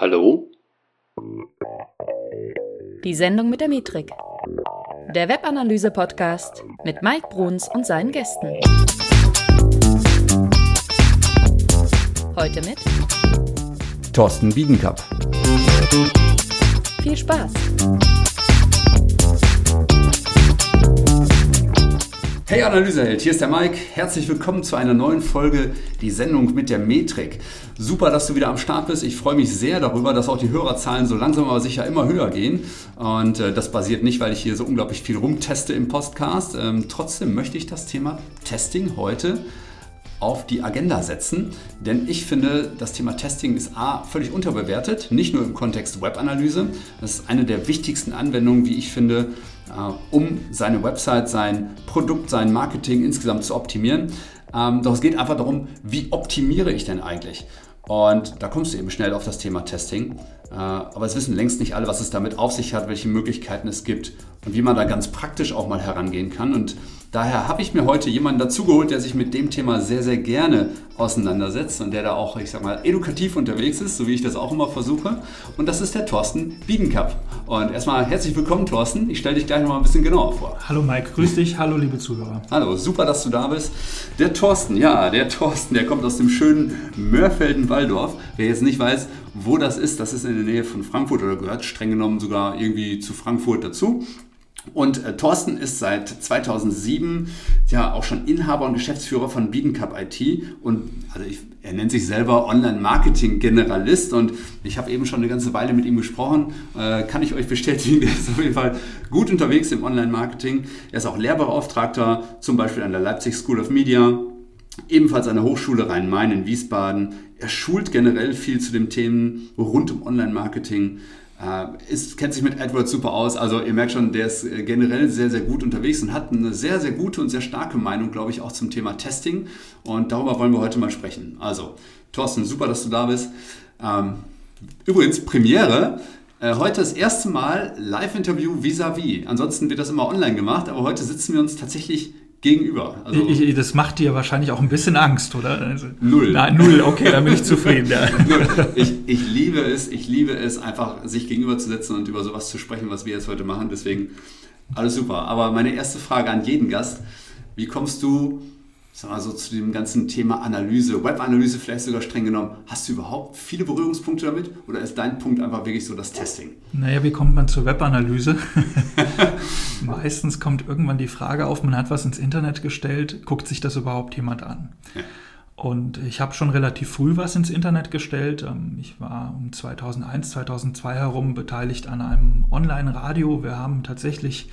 Hallo? Die Sendung mit der Metrik. Der Webanalyse-Podcast mit Mike Bruns und seinen Gästen. Heute mit Thorsten Wiedenkapp. viel Spaß. Hey Analyseheld, hier ist der Mike. Herzlich willkommen zu einer neuen Folge, die Sendung mit der Metrik. Super, dass du wieder am Start bist. Ich freue mich sehr darüber, dass auch die Hörerzahlen so langsam aber sicher immer höher gehen. Und äh, das basiert nicht, weil ich hier so unglaublich viel rumteste im Podcast. Ähm, trotzdem möchte ich das Thema Testing heute auf die Agenda setzen, denn ich finde, das Thema Testing ist A, völlig unterbewertet, nicht nur im Kontext Webanalyse. Das ist eine der wichtigsten Anwendungen, wie ich finde, äh, um seine Website, sein Produkt, sein Marketing insgesamt zu optimieren. Ähm, doch es geht einfach darum, wie optimiere ich denn eigentlich? Und da kommst du eben schnell auf das Thema Testing. Äh, aber es wissen längst nicht alle, was es damit auf sich hat, welche Möglichkeiten es gibt und wie man da ganz praktisch auch mal herangehen kann. Und Daher habe ich mir heute jemanden dazugeholt, der sich mit dem Thema sehr, sehr gerne auseinandersetzt und der da auch, ich sag mal, edukativ unterwegs ist, so wie ich das auch immer versuche. Und das ist der Thorsten Biedenkapp. Und erstmal herzlich willkommen, Thorsten. Ich stelle dich gleich noch mal ein bisschen genauer vor. Hallo Mike, grüß dich. Hallo liebe Zuhörer. Hallo, super, dass du da bist. Der Thorsten, ja, der Thorsten, der kommt aus dem schönen Mörfelden-Walldorf. Wer jetzt nicht weiß, wo das ist, das ist in der Nähe von Frankfurt oder gehört streng genommen sogar irgendwie zu Frankfurt dazu. Und äh, Thorsten ist seit 2007 ja auch schon Inhaber und Geschäftsführer von Biedencup IT und also ich, er nennt sich selber Online-Marketing-Generalist und ich habe eben schon eine ganze Weile mit ihm gesprochen. Äh, kann ich euch bestätigen, er ist auf jeden Fall gut unterwegs im Online-Marketing. Er ist auch Lehrbeauftragter, zum Beispiel an der Leipzig School of Media, ebenfalls an der Hochschule Rhein-Main in Wiesbaden. Er schult generell viel zu den Themen rund um Online-Marketing. Äh, ist, kennt sich mit AdWords super aus. Also ihr merkt schon, der ist äh, generell sehr, sehr gut unterwegs und hat eine sehr, sehr gute und sehr starke Meinung, glaube ich, auch zum Thema Testing. Und darüber wollen wir heute mal sprechen. Also, Thorsten, super, dass du da bist. Ähm, übrigens, Premiere. Äh, heute das erste Mal Live-Interview vis-à-vis. Ansonsten wird das immer online gemacht, aber heute sitzen wir uns tatsächlich gegenüber. Also ich, das macht dir wahrscheinlich auch ein bisschen Angst, oder? Also, null. Nein, null, okay, dann bin ich zufrieden. Ja. ich, ich liebe es, ich liebe es, einfach sich gegenüberzusetzen und über sowas zu sprechen, was wir jetzt heute machen. Deswegen alles super. Aber meine erste Frage an jeden Gast, wie kommst du sag mal so zu dem ganzen Thema Analyse, Webanalyse vielleicht sogar streng genommen, hast du überhaupt viele Berührungspunkte damit oder ist dein Punkt einfach wirklich so das Testing? Naja, wie kommt man zur Webanalyse? Meistens kommt irgendwann die Frage auf, man hat was ins Internet gestellt, guckt sich das überhaupt jemand an? Ja. Und ich habe schon relativ früh was ins Internet gestellt. Ähm, ich war um 2001, 2002 herum beteiligt an einem Online-Radio. Wir haben tatsächlich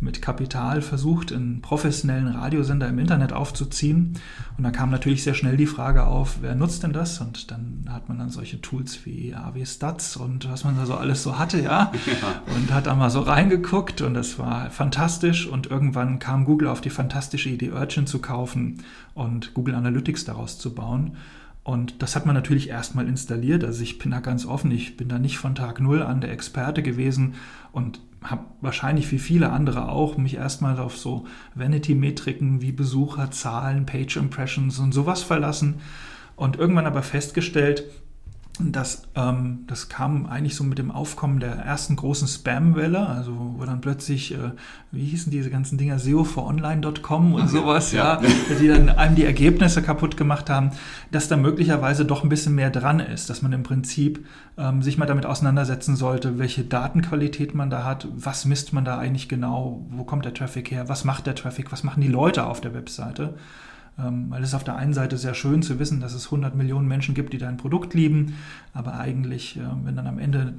mit Kapital versucht, einen professionellen Radiosender im Internet aufzuziehen. Und da kam natürlich sehr schnell die Frage auf, wer nutzt denn das? Und dann hat man dann solche Tools wie AW Stats und was man da so alles so hatte, ja. ja. Und hat da mal so reingeguckt und das war fantastisch. Und irgendwann kam Google auf die fantastische Idee, Urchin zu kaufen und Google Analytics daraus zu bauen. Und das hat man natürlich erstmal installiert. Also ich bin da ganz offen, ich bin da nicht von Tag Null an der Experte gewesen und habe wahrscheinlich wie viele andere auch mich erstmal auf so Vanity-Metriken wie Besucherzahlen, Page Impressions und sowas verlassen und irgendwann aber festgestellt, das, ähm, das kam eigentlich so mit dem Aufkommen der ersten großen Spam-Welle, also wo dann plötzlich, äh, wie hießen diese ganzen Dinger, SEO4online.com und sowas, ja, ja, die dann einem die Ergebnisse kaputt gemacht haben, dass da möglicherweise doch ein bisschen mehr dran ist, dass man im Prinzip ähm, sich mal damit auseinandersetzen sollte, welche Datenqualität man da hat, was misst man da eigentlich genau, wo kommt der Traffic her, was macht der Traffic, was machen die Leute auf der Webseite. Ähm, weil es auf der einen Seite sehr schön zu wissen, dass es 100 Millionen Menschen gibt, die dein Produkt lieben, aber eigentlich, äh, wenn dann am Ende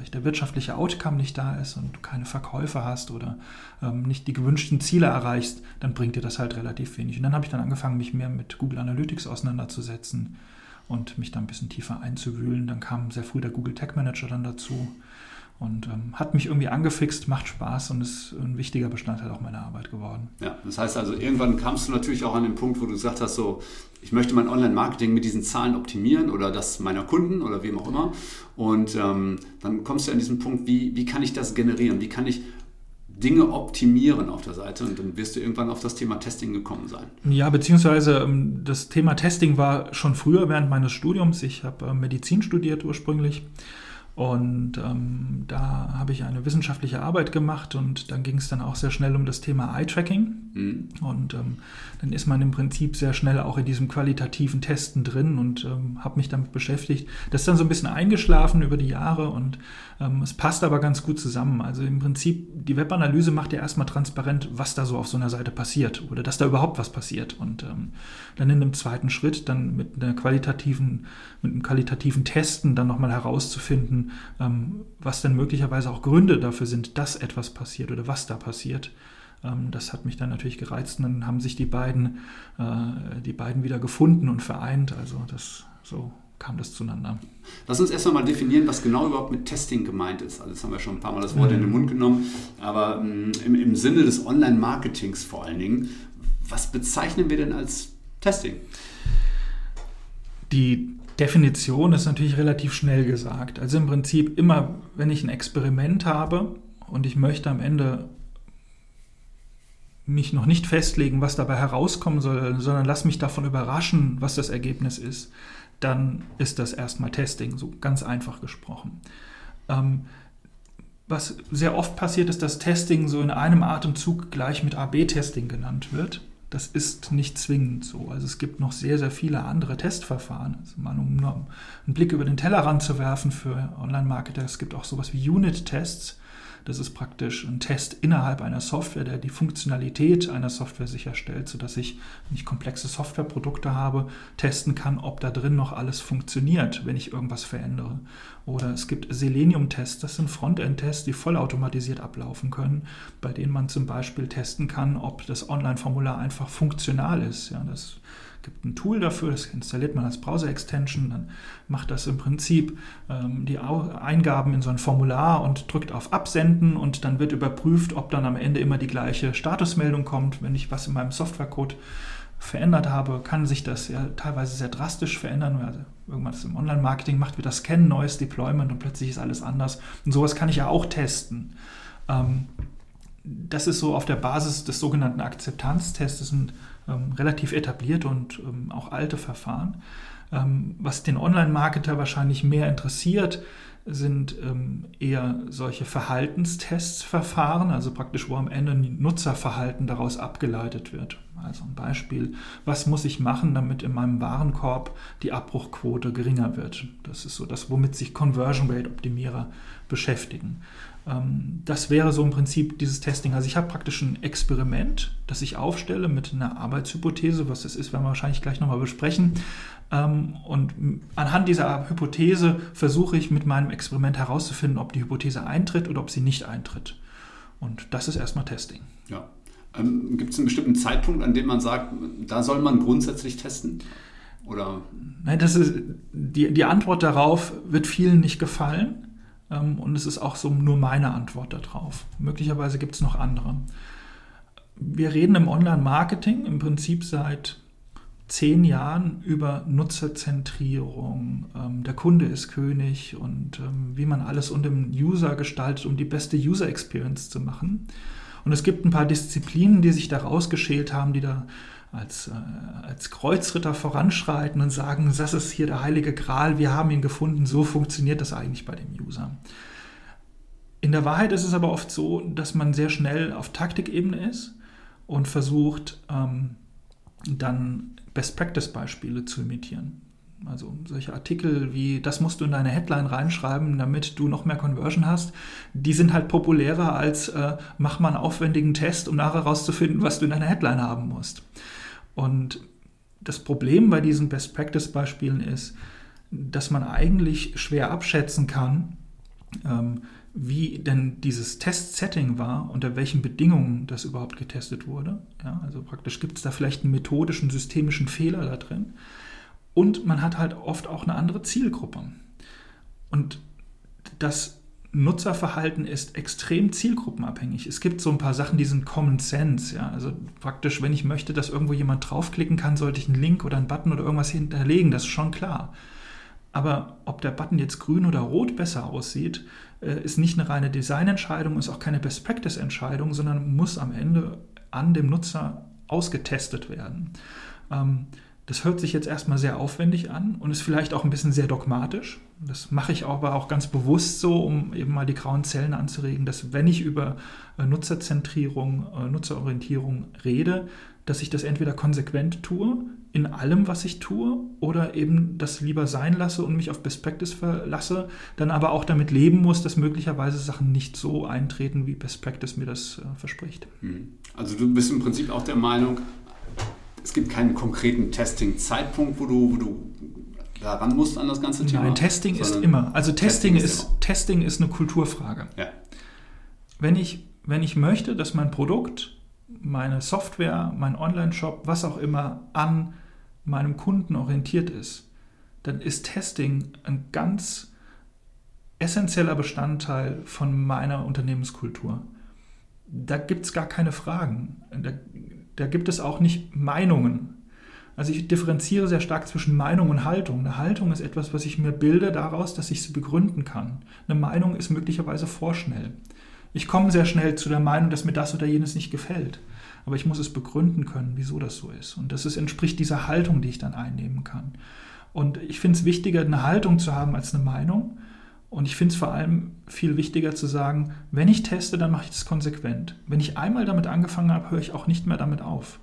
ich, der wirtschaftliche Outcome nicht da ist und du keine Verkäufe hast oder ähm, nicht die gewünschten Ziele erreichst, dann bringt dir das halt relativ wenig. Und dann habe ich dann angefangen, mich mehr mit Google Analytics auseinanderzusetzen und mich da ein bisschen tiefer einzuwühlen. Dann kam sehr früh der Google Tag Manager dann dazu. Und ähm, hat mich irgendwie angefixt, macht Spaß und ist ein wichtiger Bestandteil auch meiner Arbeit geworden. Ja, das heißt also, irgendwann kamst du natürlich auch an den Punkt, wo du gesagt hast, so, ich möchte mein Online-Marketing mit diesen Zahlen optimieren oder das meiner Kunden oder wem auch immer. Und ähm, dann kommst du an diesen Punkt, wie, wie kann ich das generieren? Wie kann ich Dinge optimieren auf der Seite und dann wirst du irgendwann auf das Thema Testing gekommen sein. Ja, beziehungsweise ähm, das Thema Testing war schon früher während meines Studiums. Ich habe äh, Medizin studiert ursprünglich und ähm, da habe ich eine wissenschaftliche Arbeit gemacht und dann ging es dann auch sehr schnell um das Thema Eye-Tracking. Mhm. Und ähm, dann ist man im Prinzip sehr schnell auch in diesem qualitativen Testen drin und ähm, habe mich damit beschäftigt. Das ist dann so ein bisschen eingeschlafen über die Jahre und es passt aber ganz gut zusammen. Also im Prinzip, die Webanalyse macht ja erstmal transparent, was da so auf so einer Seite passiert oder dass da überhaupt was passiert. Und ähm, dann in einem zweiten Schritt dann mit einer qualitativen, mit einem qualitativen Testen dann nochmal herauszufinden, ähm, was denn möglicherweise auch Gründe dafür sind, dass etwas passiert oder was da passiert. Ähm, das hat mich dann natürlich gereizt und dann haben sich die beiden, äh, die beiden wieder gefunden und vereint. Also das so kam das zueinander. Lass uns erstmal mal definieren, was genau überhaupt mit Testing gemeint ist. Also das haben wir schon ein paar Mal das Wort mhm. in den Mund genommen, aber ähm, im, im Sinne des Online-Marketings vor allen Dingen, was bezeichnen wir denn als Testing? Die Definition ist natürlich relativ schnell gesagt. Also im Prinzip immer, wenn ich ein Experiment habe und ich möchte am Ende mich noch nicht festlegen, was dabei herauskommen soll, sondern lass mich davon überraschen, was das Ergebnis ist, dann ist das erstmal Testing, so ganz einfach gesprochen. Ähm, was sehr oft passiert, ist, dass Testing so in einem Atemzug gleich mit AB-Testing genannt wird. Das ist nicht zwingend so. Also es gibt noch sehr, sehr viele andere Testverfahren. Also mal um nur einen Blick über den Tellerrand zu werfen für Online-Marketer, es gibt auch sowas wie Unit-Tests. Das ist praktisch ein Test innerhalb einer Software, der die Funktionalität einer Software sicherstellt, sodass ich, wenn ich komplexe Softwareprodukte habe, testen kann, ob da drin noch alles funktioniert, wenn ich irgendwas verändere. Oder es gibt Selenium-Tests, das sind Frontend-Tests, die vollautomatisiert ablaufen können, bei denen man zum Beispiel testen kann, ob das Online-Formular einfach funktional ist. Ja, das gibt ein Tool dafür, das installiert man als Browser-Extension, dann macht das im Prinzip ähm, die Eingaben in so ein Formular und drückt auf Absenden und dann wird überprüft, ob dann am Ende immer die gleiche Statusmeldung kommt. Wenn ich was in meinem Softwarecode verändert habe, kann sich das ja teilweise sehr drastisch verändern. Also irgendwas im Online-Marketing macht wir das Scannen, neues Deployment und plötzlich ist alles anders. Und sowas kann ich ja auch testen. Ähm, das ist so auf der Basis des sogenannten Akzeptanztests. Das sind ähm, relativ etablierte und ähm, auch alte Verfahren. Ähm, was den Online-Marketer wahrscheinlich mehr interessiert, sind ähm, eher solche Verhaltenstestsverfahren, also praktisch, wo am Ende ein Nutzerverhalten daraus abgeleitet wird. Also ein Beispiel, was muss ich machen, damit in meinem Warenkorb die Abbruchquote geringer wird? Das ist so das, womit sich Conversion Rate Optimierer beschäftigen. Ähm, das wäre so im Prinzip dieses Testing. Also ich habe praktisch ein Experiment, das ich aufstelle mit einer Arbeitshypothese, was das ist, werden wir wahrscheinlich gleich nochmal besprechen. Ähm, und anhand dieser Hypothese versuche ich mit meinem Experiment herauszufinden, ob die Hypothese eintritt oder ob sie nicht eintritt. Und das ist erstmal Testing. Ja. Ähm, Gibt es einen bestimmten Zeitpunkt, an dem man sagt, da soll man grundsätzlich testen? Oder? Nein, das ist, die, die Antwort darauf wird vielen nicht gefallen. Ähm, und es ist auch so nur meine Antwort darauf. Möglicherweise gibt es noch andere. Wir reden im Online-Marketing im Prinzip seit zehn Jahren über Nutzerzentrierung. Ähm, der Kunde ist König und ähm, wie man alles unter dem User gestaltet, um die beste User Experience zu machen. Und es gibt ein paar Disziplinen, die sich da rausgeschält haben, die da als, äh, als Kreuzritter voranschreiten und sagen, das ist hier der heilige Gral, wir haben ihn gefunden, so funktioniert das eigentlich bei dem User. In der Wahrheit ist es aber oft so, dass man sehr schnell auf Taktikebene ist und versucht, ähm, dann Best-Practice-Beispiele zu imitieren. Also solche Artikel wie, das musst du in deine Headline reinschreiben, damit du noch mehr Conversion hast, die sind halt populärer als, äh, mach mal einen aufwendigen Test, um nachher herauszufinden, was du in deiner Headline haben musst. Und das Problem bei diesen Best-Practice-Beispielen ist, dass man eigentlich schwer abschätzen kann, ähm, wie denn dieses Test-Setting war, unter welchen Bedingungen das überhaupt getestet wurde. Ja, also praktisch gibt es da vielleicht einen methodischen, systemischen Fehler da drin. Und man hat halt oft auch eine andere Zielgruppe. Und das Nutzerverhalten ist extrem zielgruppenabhängig. Es gibt so ein paar Sachen, die sind Common Sense. Ja? Also praktisch, wenn ich möchte, dass irgendwo jemand draufklicken kann, sollte ich einen Link oder einen Button oder irgendwas hinterlegen. Das ist schon klar. Aber ob der Button jetzt grün oder rot besser aussieht, äh, ist nicht eine reine Designentscheidung, ist auch keine Best Practice Entscheidung, sondern muss am Ende an dem Nutzer ausgetestet werden. Ähm, das hört sich jetzt erstmal sehr aufwendig an und ist vielleicht auch ein bisschen sehr dogmatisch. Das mache ich aber auch ganz bewusst so, um eben mal die grauen Zellen anzuregen, dass wenn ich über äh, Nutzerzentrierung, äh, Nutzerorientierung rede, dass ich das entweder konsequent tue, in allem, was ich tue, oder eben das lieber sein lasse und mich auf Best Practice verlasse, dann aber auch damit leben muss, dass möglicherweise Sachen nicht so eintreten, wie Best Practice mir das äh, verspricht. Hm. Also du bist im Prinzip auch der Meinung, es gibt keinen konkreten Testing-Zeitpunkt, wo du, wo du daran musst an das ganze Thema. Nein, Testing ist immer. Also Testing, Testing ist, ist Testing ist eine Kulturfrage. Ja. Wenn, ich, wenn ich möchte, dass mein Produkt, meine Software, mein Online-Shop, was auch immer an meinem Kunden orientiert ist, dann ist Testing ein ganz essentieller Bestandteil von meiner Unternehmenskultur. Da gibt es gar keine Fragen. Da, da gibt es auch nicht Meinungen. Also ich differenziere sehr stark zwischen Meinung und Haltung. Eine Haltung ist etwas, was ich mir bilde daraus, dass ich sie begründen kann. Eine Meinung ist möglicherweise vorschnell. Ich komme sehr schnell zu der Meinung, dass mir das oder jenes nicht gefällt. Aber ich muss es begründen können, wieso das so ist. Und das ist, entspricht dieser Haltung, die ich dann einnehmen kann. Und ich finde es wichtiger, eine Haltung zu haben als eine Meinung. Und ich finde es vor allem viel wichtiger zu sagen, wenn ich teste, dann mache ich das konsequent. Wenn ich einmal damit angefangen habe, höre ich auch nicht mehr damit auf.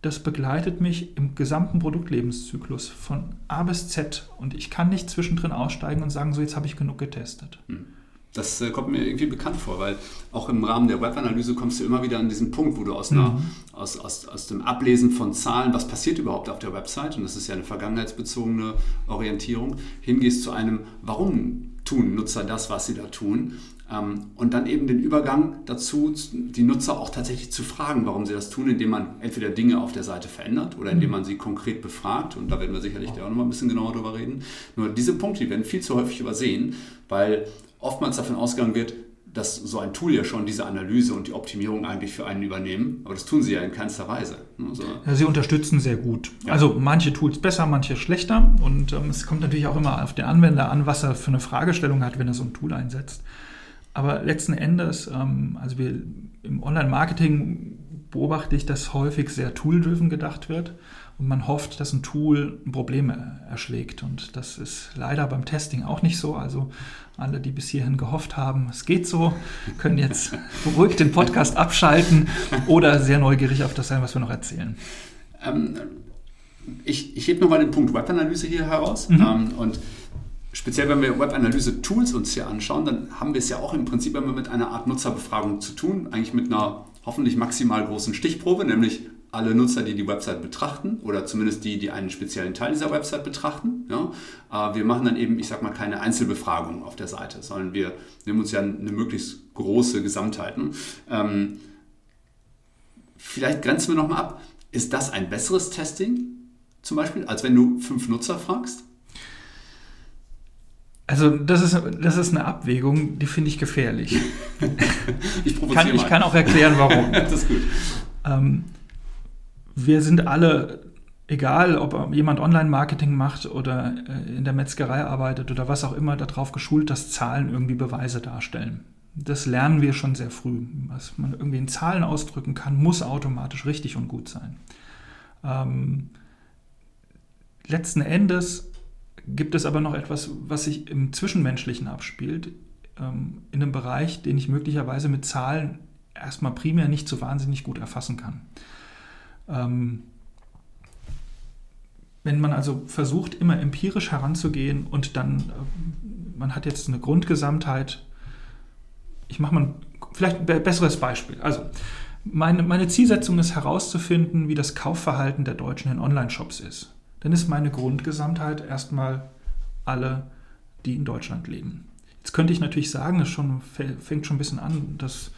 Das begleitet mich im gesamten Produktlebenszyklus von A bis Z und ich kann nicht zwischendrin aussteigen und sagen, so jetzt habe ich genug getestet. Hm. Das äh, kommt mir irgendwie bekannt vor, weil auch im Rahmen der Webanalyse kommst du immer wieder an diesen Punkt, wo du aus, einer, mhm. aus, aus, aus dem Ablesen von Zahlen, was passiert überhaupt auf der Website, und das ist ja eine vergangenheitsbezogene Orientierung, hingehst zu einem, warum tun Nutzer das, was sie da tun. Ähm, und dann eben den Übergang dazu, die Nutzer auch tatsächlich zu fragen, warum sie das tun, indem man entweder Dinge auf der Seite verändert oder indem mhm. man sie konkret befragt. Und da werden wir sicherlich auch noch mal ein bisschen genauer drüber reden. Nur diese Punkte, die werden viel zu häufig übersehen, weil oftmals davon ausgegangen wird, dass so ein Tool ja schon diese Analyse und die Optimierung eigentlich für einen übernehmen. Aber das tun sie ja in keinster Weise. Also ja, sie unterstützen sehr gut. Ja. Also manche Tools besser, manche schlechter. Und ähm, es kommt natürlich auch immer auf den Anwender an, was er für eine Fragestellung hat, wenn er so ein Tool einsetzt. Aber letzten Endes, ähm, also wir im Online-Marketing beobachte ich, dass häufig sehr tool-driven gedacht wird und man hofft, dass ein Tool Probleme erschlägt. Und das ist leider beim Testing auch nicht so. Also alle, die bis hierhin gehofft haben, es geht so, können jetzt beruhigt den Podcast abschalten oder sehr neugierig auf das sein, was wir noch erzählen. Ähm, ich ich hebe nochmal den Punkt Webanalyse hier heraus. Mhm. Ähm, und speziell wenn wir Webanalyse-Tools uns hier anschauen, dann haben wir es ja auch im Prinzip immer mit einer Art Nutzerbefragung zu tun, eigentlich mit einer hoffentlich maximal großen Stichprobe, nämlich alle Nutzer, die die Website betrachten oder zumindest die, die einen speziellen Teil dieser Website betrachten. Ja. Äh, wir machen dann eben, ich sag mal, keine Einzelbefragung auf der Seite, sondern wir nehmen uns ja eine möglichst große Gesamtheit. Ähm, vielleicht grenzen wir nochmal ab. Ist das ein besseres Testing zum Beispiel, als wenn du fünf Nutzer fragst? Also das ist, das ist eine Abwägung, die finde ich gefährlich. ich, kann, ich kann auch erklären, warum. das ist gut. Ähm, wir sind alle, egal ob jemand Online-Marketing macht oder äh, in der Metzgerei arbeitet oder was auch immer, darauf geschult, dass Zahlen irgendwie Beweise darstellen. Das lernen wir schon sehr früh. Was man irgendwie in Zahlen ausdrücken kann, muss automatisch richtig und gut sein. Ähm, letzten Endes gibt es aber noch etwas, was sich im Zwischenmenschlichen abspielt, ähm, in einem Bereich, den ich möglicherweise mit Zahlen erstmal primär nicht so wahnsinnig gut erfassen kann. Ähm, wenn man also versucht, immer empirisch heranzugehen und dann, äh, man hat jetzt eine Grundgesamtheit, ich mache mal vielleicht ein besseres Beispiel. Also, meine, meine Zielsetzung ist herauszufinden, wie das Kaufverhalten der Deutschen in Online-Shops ist. Dann ist meine Grundgesamtheit erstmal alle, die in Deutschland leben. Jetzt könnte ich natürlich sagen, es schon, fängt schon ein bisschen an, dass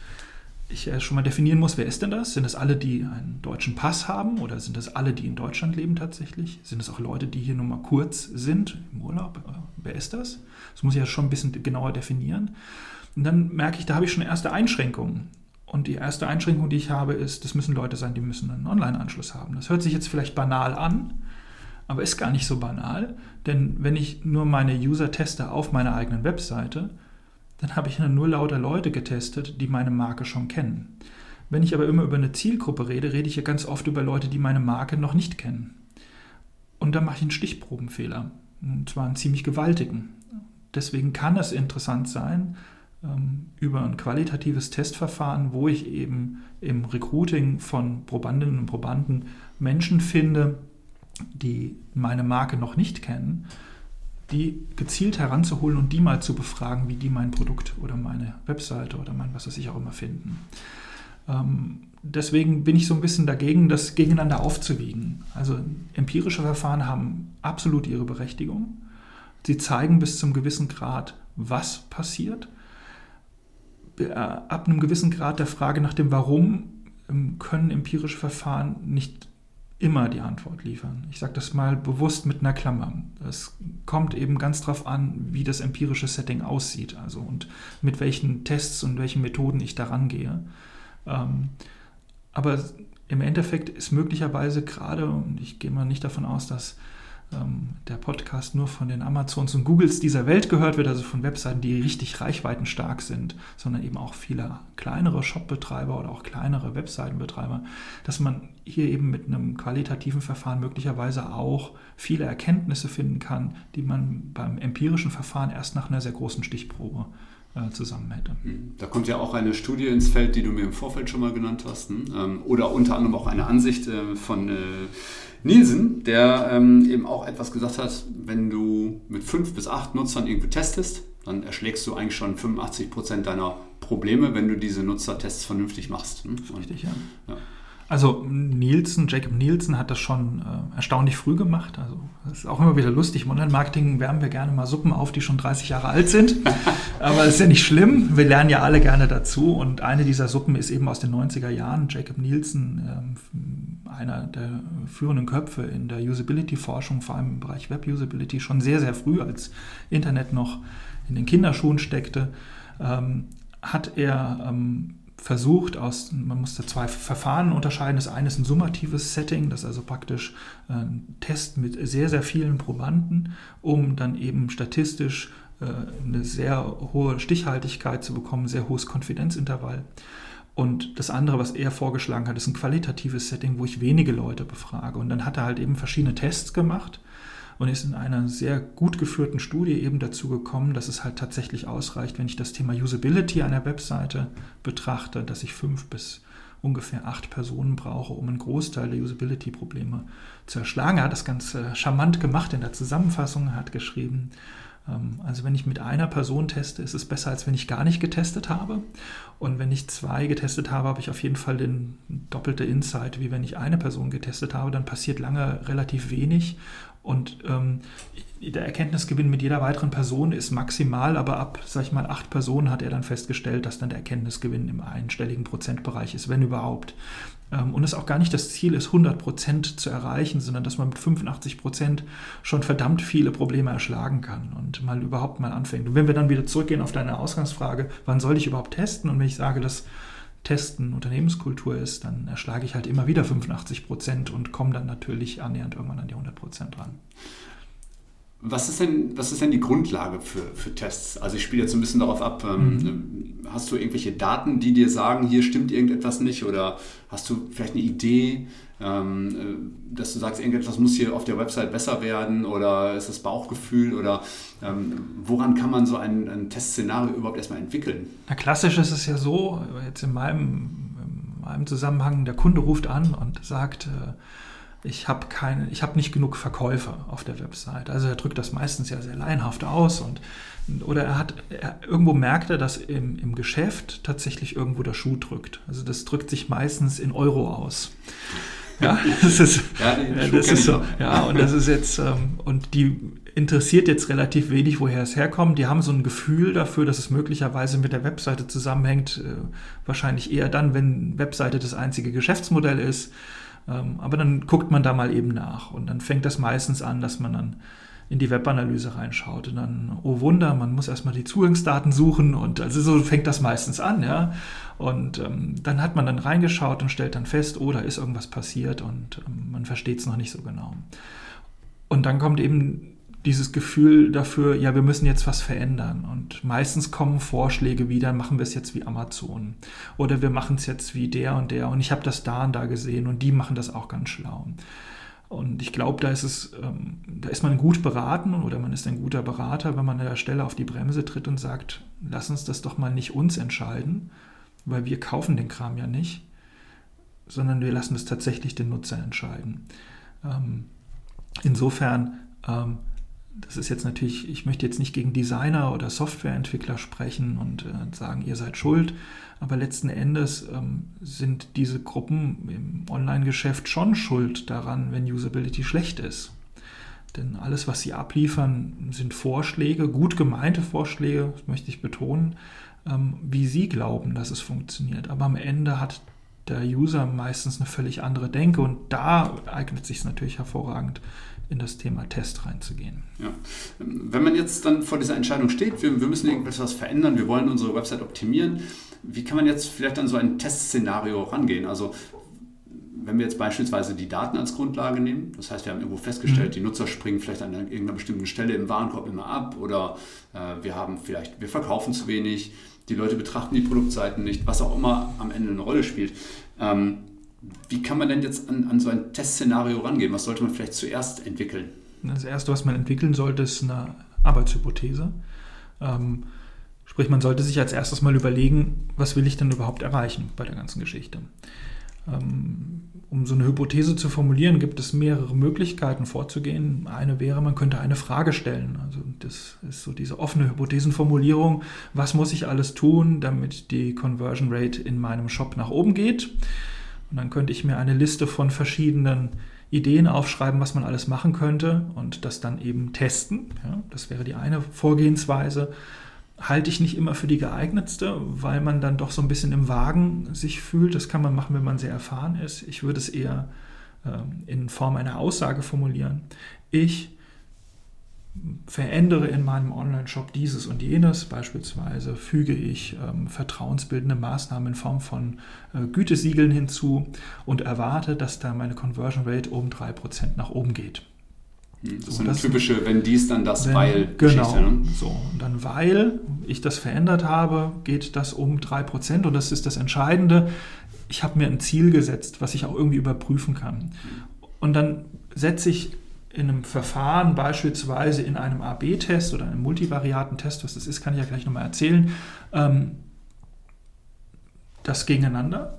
ich schon mal definieren muss, wer ist denn das? Sind das alle, die einen deutschen Pass haben oder sind das alle, die in Deutschland leben tatsächlich? Sind das auch Leute, die hier nur mal kurz sind im Urlaub? Äh, wer ist das? Das muss ich ja schon ein bisschen genauer definieren. Und dann merke ich, da habe ich schon erste Einschränkungen. Und die erste Einschränkung, die ich habe, ist, das müssen Leute sein, die müssen einen Online-Anschluss haben. Das hört sich jetzt vielleicht banal an, aber ist gar nicht so banal, denn wenn ich nur meine User teste auf meiner eigenen Webseite, dann habe ich nur lauter Leute getestet, die meine Marke schon kennen. Wenn ich aber immer über eine Zielgruppe rede, rede ich ja ganz oft über Leute, die meine Marke noch nicht kennen. Und da mache ich einen Stichprobenfehler, und zwar einen ziemlich gewaltigen. Deswegen kann es interessant sein, ähm, über ein qualitatives Testverfahren, wo ich eben im Recruiting von Probandinnen und Probanden Menschen finde, die meine Marke noch nicht kennen, die gezielt heranzuholen und die mal zu befragen, wie die mein Produkt oder meine Webseite oder mein was weiß ich auch immer finden. Ähm, deswegen bin ich so ein bisschen dagegen, das gegeneinander aufzuwiegen. Also empirische Verfahren haben absolut ihre Berechtigung. Sie zeigen bis zum gewissen Grad, was passiert. Äh, ab einem gewissen Grad der Frage nach dem Warum ähm, können empirische Verfahren nicht immer die Antwort liefern. Ich sage das mal bewusst mit einer Klammer. Es kommt eben ganz darauf an, wie das empirische Setting aussieht, also und mit welchen Tests und welchen Methoden ich daran gehe. Ähm, aber im Endeffekt ist möglicherweise gerade, und ich gehe mal nicht davon aus, dass der Podcast nur von den Amazons und Googles dieser Welt gehört wird, also von Webseiten, die richtig reichweitenstark sind, sondern eben auch viele kleinere Shopbetreiber oder auch kleinere Webseitenbetreiber, dass man hier eben mit einem qualitativen Verfahren möglicherweise auch viele Erkenntnisse finden kann, die man beim empirischen Verfahren erst nach einer sehr großen Stichprobe äh, zusammen hätte. Hm. Da kommt ja auch eine Studie ins Feld, die du mir im Vorfeld schon mal genannt hast, hm? ähm, oder unter anderem auch eine Ansicht äh, von äh, Nielsen, der ähm, eben auch etwas gesagt hat, wenn du mit fünf bis acht Nutzern irgendwie testest, dann erschlägst du eigentlich schon 85 Prozent deiner Probleme, wenn du diese Nutzertests vernünftig machst. Hm? Richtig, ja. ja. Also Nielsen, Jacob Nielsen hat das schon äh, erstaunlich früh gemacht. Also das ist auch immer wieder lustig. Im Online-Marketing wärmen wir gerne mal Suppen auf, die schon 30 Jahre alt sind. Aber das ist ja nicht schlimm. Wir lernen ja alle gerne dazu. Und eine dieser Suppen ist eben aus den 90er Jahren. Jacob Nielsen, ähm, einer der führenden Köpfe in der Usability-Forschung, vor allem im Bereich Web-Usability, schon sehr, sehr früh, als Internet noch in den Kinderschuhen steckte, ähm, hat er ähm, versucht, aus, man musste zwei Verfahren unterscheiden. Das eine ist ein summatives Setting, das ist also praktisch ein Test mit sehr, sehr vielen Probanden, um dann eben statistisch äh, eine sehr hohe Stichhaltigkeit zu bekommen, sehr hohes Konfidenzintervall. Und das andere, was er vorgeschlagen hat, ist ein qualitatives Setting, wo ich wenige Leute befrage. Und dann hat er halt eben verschiedene Tests gemacht und ist in einer sehr gut geführten Studie eben dazu gekommen, dass es halt tatsächlich ausreicht, wenn ich das Thema Usability einer Webseite betrachte, dass ich fünf bis ungefähr acht Personen brauche, um einen Großteil der Usability-Probleme zu erschlagen. Er hat das ganz charmant gemacht in der Zusammenfassung, er hat geschrieben, ähm, also wenn ich mit einer Person teste, ist es besser, als wenn ich gar nicht getestet habe. Und wenn ich zwei getestet habe, habe ich auf jeden Fall den doppelte Insight, wie wenn ich eine Person getestet habe. Dann passiert lange relativ wenig und ähm, der Erkenntnisgewinn mit jeder weiteren Person ist maximal, aber ab, sag ich mal, acht Personen hat er dann festgestellt, dass dann der Erkenntnisgewinn im einstelligen Prozentbereich ist, wenn überhaupt. Ähm, und es auch gar nicht das Ziel ist, 100 Prozent zu erreichen, sondern dass man mit 85 Prozent schon verdammt viele Probleme erschlagen kann und mal überhaupt mal anfängt. Und wenn wir dann wieder zurückgehen auf deine Ausgangsfrage, wann soll ich überhaupt testen? Und wenn ich sage, dass Testen Unternehmenskultur ist, dann erschlage ich halt immer wieder 85 Prozent und komme dann natürlich annähernd irgendwann an die 100 Prozent ran. Was ist denn, was ist denn die Grundlage für, für Tests? Also ich spiele jetzt ein bisschen darauf ab, ähm, mhm. hast du irgendwelche Daten, die dir sagen, hier stimmt irgendetwas nicht oder hast du vielleicht eine Idee, ähm, äh, dass du sagst, irgendetwas muss hier auf der Website besser werden oder ist das Bauchgefühl oder ähm, woran kann man so ein, ein Testszenario überhaupt erstmal entwickeln? Na klassisch ist es ja so, jetzt in meinem, in meinem Zusammenhang, der Kunde ruft an und sagt, äh, ich habe keine, nicht genug Verkäufer auf der Website. Also er drückt das meistens ja sehr laienhaft aus und oder er hat er, irgendwo merkt er, dass im, im Geschäft tatsächlich irgendwo der Schuh drückt. Also das drückt sich meistens in Euro aus. Ja, das ist, ja, das ist so. Ja, und das ist jetzt, ähm, und die interessiert jetzt relativ wenig, woher es herkommt. Die haben so ein Gefühl dafür, dass es möglicherweise mit der Webseite zusammenhängt. Äh, wahrscheinlich eher dann, wenn Webseite das einzige Geschäftsmodell ist. Ähm, aber dann guckt man da mal eben nach und dann fängt das meistens an, dass man dann in die Webanalyse reinschaut und dann, oh Wunder, man muss erstmal die Zugangsdaten suchen und also so fängt das meistens an, ja. Und ähm, dann hat man dann reingeschaut und stellt dann fest, oh, da ist irgendwas passiert und ähm, man versteht es noch nicht so genau. Und dann kommt eben dieses Gefühl dafür, ja, wir müssen jetzt was verändern. Und meistens kommen Vorschläge wie, dann machen wir es jetzt wie Amazon. Oder wir machen es jetzt wie der und der. Und ich habe das da und da gesehen und die machen das auch ganz schlau. Und ich glaube, da ist es, ähm, da ist man gut beraten oder man ist ein guter Berater, wenn man an der Stelle auf die Bremse tritt und sagt, lass uns das doch mal nicht uns entscheiden, weil wir kaufen den Kram ja nicht, sondern wir lassen es tatsächlich den Nutzer entscheiden. Ähm, insofern ähm, das ist jetzt natürlich, ich möchte jetzt nicht gegen Designer oder Softwareentwickler sprechen und äh, sagen, ihr seid schuld, aber letzten Endes ähm, sind diese Gruppen im Online-Geschäft schon schuld daran, wenn Usability schlecht ist. Denn alles, was sie abliefern, sind Vorschläge, gut gemeinte Vorschläge, das möchte ich betonen, wie sie glauben, dass es funktioniert. Aber am Ende hat der User meistens eine völlig andere Denke und da eignet sich es natürlich hervorragend, in das Thema Test reinzugehen. Ja. Wenn man jetzt dann vor dieser Entscheidung steht, wir, wir müssen irgendetwas verändern, wir wollen unsere Website optimieren, wie kann man jetzt vielleicht an so ein Testszenario rangehen? Also wenn wir jetzt beispielsweise die Daten als Grundlage nehmen, das heißt, wir haben irgendwo festgestellt, mhm. die Nutzer springen vielleicht an irgendeiner bestimmten Stelle im Warenkorb immer ab oder äh, wir haben vielleicht, wir verkaufen zu wenig, die Leute betrachten die Produktseiten nicht, was auch immer am Ende eine Rolle spielt. Ähm, wie kann man denn jetzt an, an so ein Testszenario rangehen? Was sollte man vielleicht zuerst entwickeln? Das Erste, was man entwickeln sollte, ist eine Arbeitshypothese. Ähm, sprich, man sollte sich als erstes mal überlegen, was will ich denn überhaupt erreichen bei der ganzen Geschichte. Ähm, um so eine Hypothese zu formulieren, gibt es mehrere Möglichkeiten vorzugehen. Eine wäre, man könnte eine Frage stellen. Also das ist so diese offene Hypothesenformulierung. Was muss ich alles tun, damit die Conversion Rate in meinem Shop nach oben geht? Und dann könnte ich mir eine Liste von verschiedenen Ideen aufschreiben, was man alles machen könnte und das dann eben testen. Ja, das wäre die eine Vorgehensweise. Halte ich nicht immer für die geeignetste, weil man dann doch so ein bisschen im Wagen sich fühlt. Das kann man machen, wenn man sehr erfahren ist. Ich würde es eher ähm, in Form einer Aussage formulieren. Ich verändere in meinem Online-Shop dieses und jenes. Beispielsweise füge ich ähm, vertrauensbildende Maßnahmen in Form von äh, Gütesiegeln hinzu und erwarte, dass da meine Conversion Rate um 3% nach oben geht. Hm, das ist so, eine typische, wenn dies, dann das, wenn, weil Genau, ne? so. Und dann, weil ich das verändert habe, geht das um 3%. Und das ist das Entscheidende. Ich habe mir ein Ziel gesetzt, was ich auch irgendwie überprüfen kann. Und dann setze ich in einem Verfahren, beispielsweise in einem AB-Test oder einem Multivariaten-Test, was das ist, kann ich ja gleich nochmal erzählen, ähm, das gegeneinander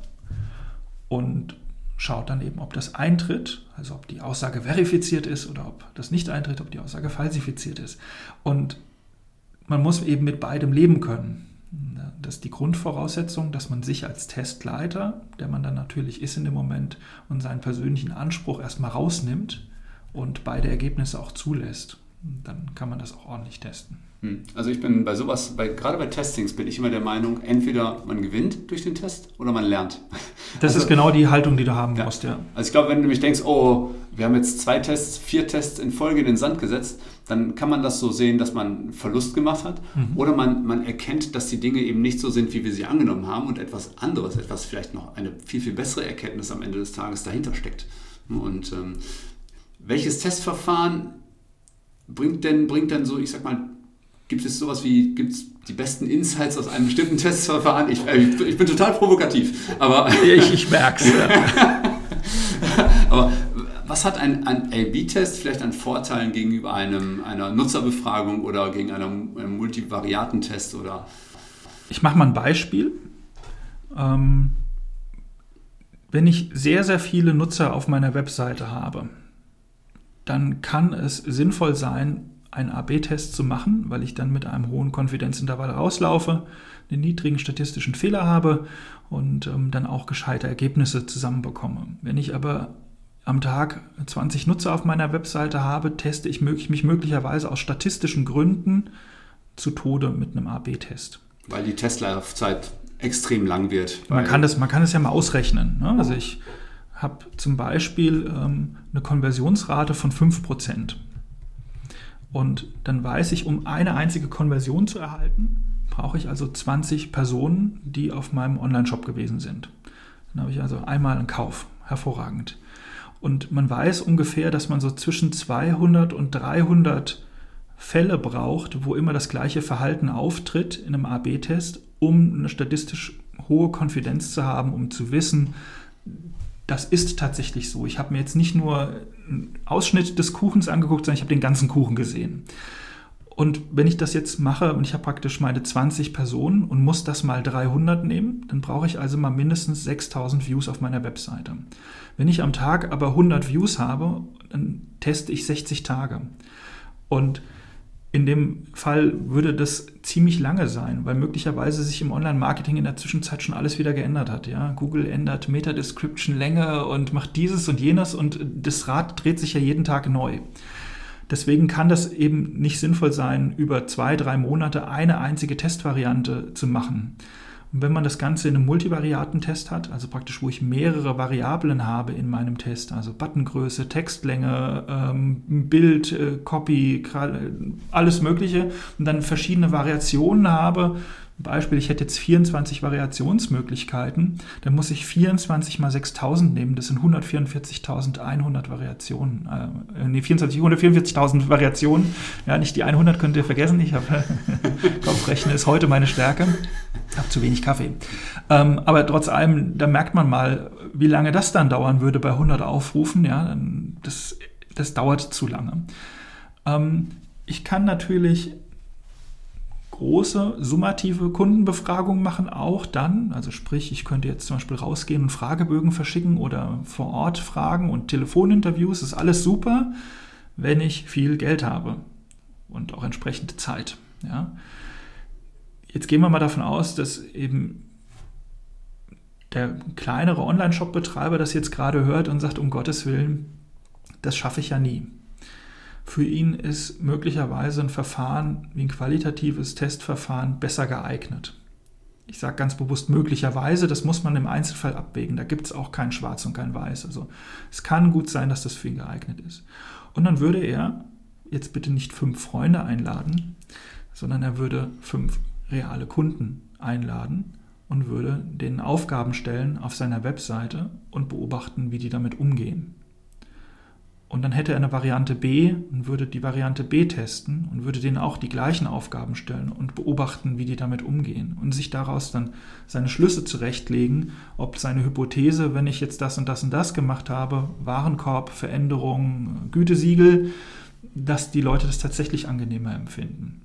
und schaut dann eben, ob das eintritt, also ob die Aussage verifiziert ist oder ob das nicht eintritt, ob die Aussage falsifiziert ist. Und man muss eben mit beidem leben können. Das ist die Grundvoraussetzung, dass man sich als Testleiter, der man dann natürlich ist in dem Moment, und seinen persönlichen Anspruch erstmal rausnimmt und beide Ergebnisse auch zulässt, dann kann man das auch ordentlich testen. Hm. Also ich bin bei sowas, bei, gerade bei Testings bin ich immer der Meinung, entweder man gewinnt durch den Test oder man lernt. Das also, ist genau die Haltung, die du haben ja. musst, ja. Also ich glaube, wenn du nämlich denkst, oh, wir haben jetzt zwei Tests, vier Tests in Folge in den Sand gesetzt, dann kann man das so sehen, dass man Verlust gemacht hat. Mhm. Oder man, man erkennt, dass die Dinge eben nicht so sind, wie wir sie angenommen haben und etwas anderes, etwas vielleicht noch eine viel, viel bessere Erkenntnis am Ende des Tages dahinter steckt. Und ähm, welches Testverfahren bringt denn, bringt denn so, ich sag mal, gibt es sowas wie, gibt es die besten Insights aus einem bestimmten Testverfahren? Ich, äh, ich bin total provokativ, aber... ich, ich merke es. Ja. aber was hat ein, ein A-B-Test vielleicht an Vorteilen gegenüber einem, einer Nutzerbefragung oder gegen einem, einem Multivariatentest? Oder? Ich mache mal ein Beispiel. Ähm, wenn ich sehr, sehr viele Nutzer auf meiner Webseite habe, dann kann es sinnvoll sein, einen AB-Test zu machen, weil ich dann mit einem hohen Konfidenzintervall rauslaufe, einen niedrigen statistischen Fehler habe und ähm, dann auch gescheite Ergebnisse zusammenbekomme. Wenn ich aber am Tag 20 Nutzer auf meiner Webseite habe, teste ich mich möglicherweise aus statistischen Gründen zu Tode mit einem AB-Test. Weil die Testlaufzeit extrem lang wird. Man kann das, man kann das ja mal ausrechnen. Ne? Also ich habe zum Beispiel ähm, eine Konversionsrate von 5%. Und dann weiß ich, um eine einzige Konversion zu erhalten, brauche ich also 20 Personen, die auf meinem Online-Shop gewesen sind. Dann habe ich also einmal einen Kauf. Hervorragend. Und man weiß ungefähr, dass man so zwischen 200 und 300 Fälle braucht, wo immer das gleiche Verhalten auftritt in einem AB-Test, um eine statistisch hohe Konfidenz zu haben, um zu wissen, das ist tatsächlich so. Ich habe mir jetzt nicht nur Ausschnitt des Kuchens angeguckt, sondern ich habe den ganzen Kuchen gesehen. Und wenn ich das jetzt mache und ich habe praktisch meine 20 Personen und muss das mal 300 nehmen, dann brauche ich also mal mindestens 6000 Views auf meiner Webseite. Wenn ich am Tag aber 100 Views habe, dann teste ich 60 Tage. Und in dem Fall würde das ziemlich lange sein, weil möglicherweise sich im Online-Marketing in der Zwischenzeit schon alles wieder geändert hat. Ja? Google ändert Meta-Description-Länge und macht dieses und jenes und das Rad dreht sich ja jeden Tag neu. Deswegen kann das eben nicht sinnvoll sein, über zwei, drei Monate eine einzige Testvariante zu machen. Und wenn man das Ganze in einem Multivariaten-Test hat, also praktisch, wo ich mehrere Variablen habe in meinem Test, also Buttongröße, Textlänge, ähm, Bild, äh, Copy, alles Mögliche, und dann verschiedene Variationen habe, Beispiel, ich hätte jetzt 24 Variationsmöglichkeiten, dann muss ich 24 mal 6000 nehmen, das sind 144.100 Variationen, äh, nee, 144.000 Variationen, ja, nicht die 100 könnt ihr vergessen, ich habe, Kopfrechnen ist heute meine Stärke, habe zu wenig Kaffee. Ähm, aber trotz allem, da merkt man mal, wie lange das dann dauern würde bei 100 Aufrufen, ja, das, das dauert zu lange. Ähm, ich kann natürlich große summative Kundenbefragungen machen, auch dann, also sprich, ich könnte jetzt zum Beispiel rausgehen und Fragebögen verschicken oder vor Ort fragen und Telefoninterviews, ist alles super, wenn ich viel Geld habe und auch entsprechende Zeit. Ja. Jetzt gehen wir mal davon aus, dass eben der kleinere Online-Shop-Betreiber das jetzt gerade hört und sagt, um Gottes Willen, das schaffe ich ja nie. Für ihn ist möglicherweise ein Verfahren wie ein qualitatives Testverfahren besser geeignet. Ich sage ganz bewusst möglicherweise, das muss man im Einzelfall abwägen. Da gibt es auch kein Schwarz und kein Weiß. Also es kann gut sein, dass das für ihn geeignet ist. Und dann würde er jetzt bitte nicht fünf Freunde einladen, sondern er würde fünf reale Kunden einladen und würde denen Aufgaben stellen auf seiner Webseite und beobachten, wie die damit umgehen. Und dann hätte er eine Variante B und würde die Variante B testen und würde denen auch die gleichen Aufgaben stellen und beobachten, wie die damit umgehen und sich daraus dann seine Schlüsse zurechtlegen, ob seine Hypothese, wenn ich jetzt das und das und das gemacht habe, Warenkorb, Veränderung, Gütesiegel, dass die Leute das tatsächlich angenehmer empfinden.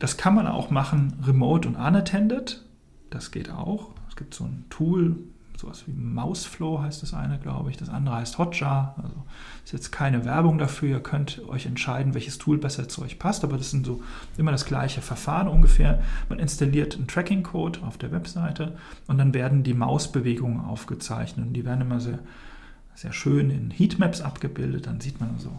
Das kann man auch machen remote und unattended. Das geht auch. Es gibt so ein Tool, sowas wie Mouseflow heißt das eine, glaube ich. Das andere heißt Hotjar. Also ist jetzt keine Werbung dafür. Ihr könnt euch entscheiden, welches Tool besser zu euch passt, aber das sind so immer das gleiche Verfahren ungefähr. Man installiert einen Tracking-Code auf der Webseite und dann werden die Mausbewegungen aufgezeichnet. Und die werden immer sehr, sehr schön in Heatmaps abgebildet. Dann sieht man so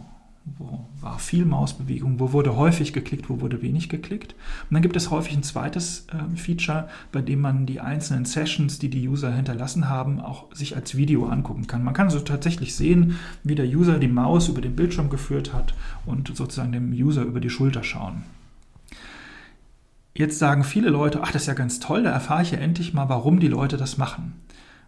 wo war viel Mausbewegung, wo wurde häufig geklickt, wo wurde wenig geklickt. Und dann gibt es häufig ein zweites äh, Feature, bei dem man die einzelnen Sessions, die die User hinterlassen haben, auch sich als Video angucken kann. Man kann so tatsächlich sehen, wie der User die Maus über den Bildschirm geführt hat und sozusagen dem User über die Schulter schauen. Jetzt sagen viele Leute, ach, das ist ja ganz toll, da erfahre ich ja endlich mal, warum die Leute das machen.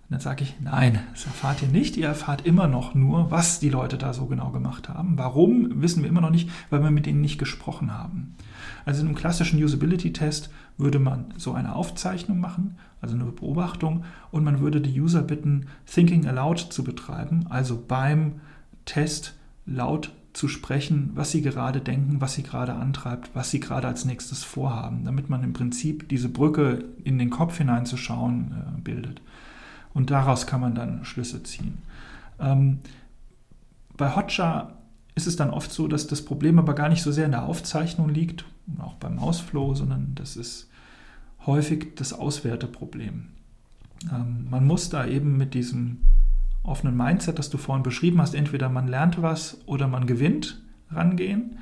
Und dann sage ich, nein, das erfahrt ihr nicht. Ihr erfahrt immer noch nur, was die Leute da so genau gemacht haben. Warum, wissen wir immer noch nicht, weil wir mit ihnen nicht gesprochen haben. Also in einem klassischen Usability-Test würde man so eine Aufzeichnung machen, also eine Beobachtung, und man würde die User bitten, Thinking Aloud zu betreiben, also beim Test laut zu sprechen, was sie gerade denken, was sie gerade antreibt, was sie gerade als nächstes vorhaben, damit man im Prinzip diese Brücke in den Kopf hineinzuschauen äh, bildet. Und daraus kann man dann Schlüsse ziehen. Ähm, bei Hotjar ist es dann oft so, dass das Problem aber gar nicht so sehr in der Aufzeichnung liegt, auch beim Ausflow, sondern das ist häufig das Auswerteproblem. Ähm, man muss da eben mit diesem offenen Mindset, das du vorhin beschrieben hast, entweder man lernt was oder man gewinnt, rangehen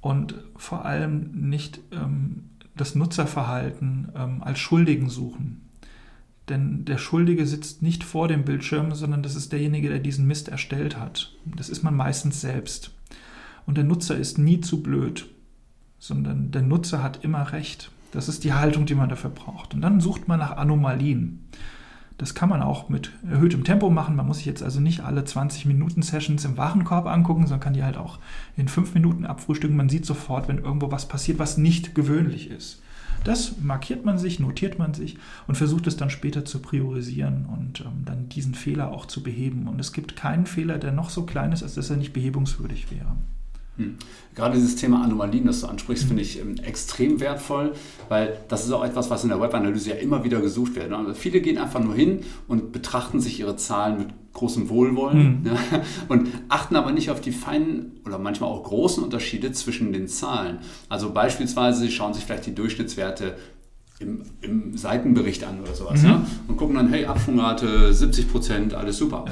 und vor allem nicht ähm, das Nutzerverhalten ähm, als Schuldigen suchen. Denn der Schuldige sitzt nicht vor dem Bildschirm, sondern das ist derjenige, der diesen Mist erstellt hat. Das ist man meistens selbst. Und der Nutzer ist nie zu blöd, sondern der Nutzer hat immer recht. Das ist die Haltung, die man dafür braucht. Und dann sucht man nach Anomalien. Das kann man auch mit erhöhtem Tempo machen. Man muss sich jetzt also nicht alle 20 Minuten Sessions im Warenkorb angucken, sondern kann die halt auch in fünf Minuten abfrühstücken. Man sieht sofort, wenn irgendwo was passiert, was nicht gewöhnlich ist. Das markiert man sich, notiert man sich und versucht es dann später zu priorisieren und ähm, dann diesen Fehler auch zu beheben. Und es gibt keinen Fehler, der noch so klein ist, als dass er nicht behebungswürdig wäre. Hm. Gerade dieses Thema Anomalien, das du ansprichst, finde ich ähm, extrem wertvoll, weil das ist auch etwas, was in der Webanalyse ja immer wieder gesucht wird. Also viele gehen einfach nur hin und betrachten sich ihre Zahlen mit großem Wohlwollen mhm. ja, und achten aber nicht auf die feinen oder manchmal auch großen Unterschiede zwischen den Zahlen. Also beispielsweise sie schauen sich vielleicht die Durchschnittswerte im, im, Seitenbericht an oder sowas. Mhm. Ja? Und gucken dann, hey, Abschwungrate 70 Prozent, alles super.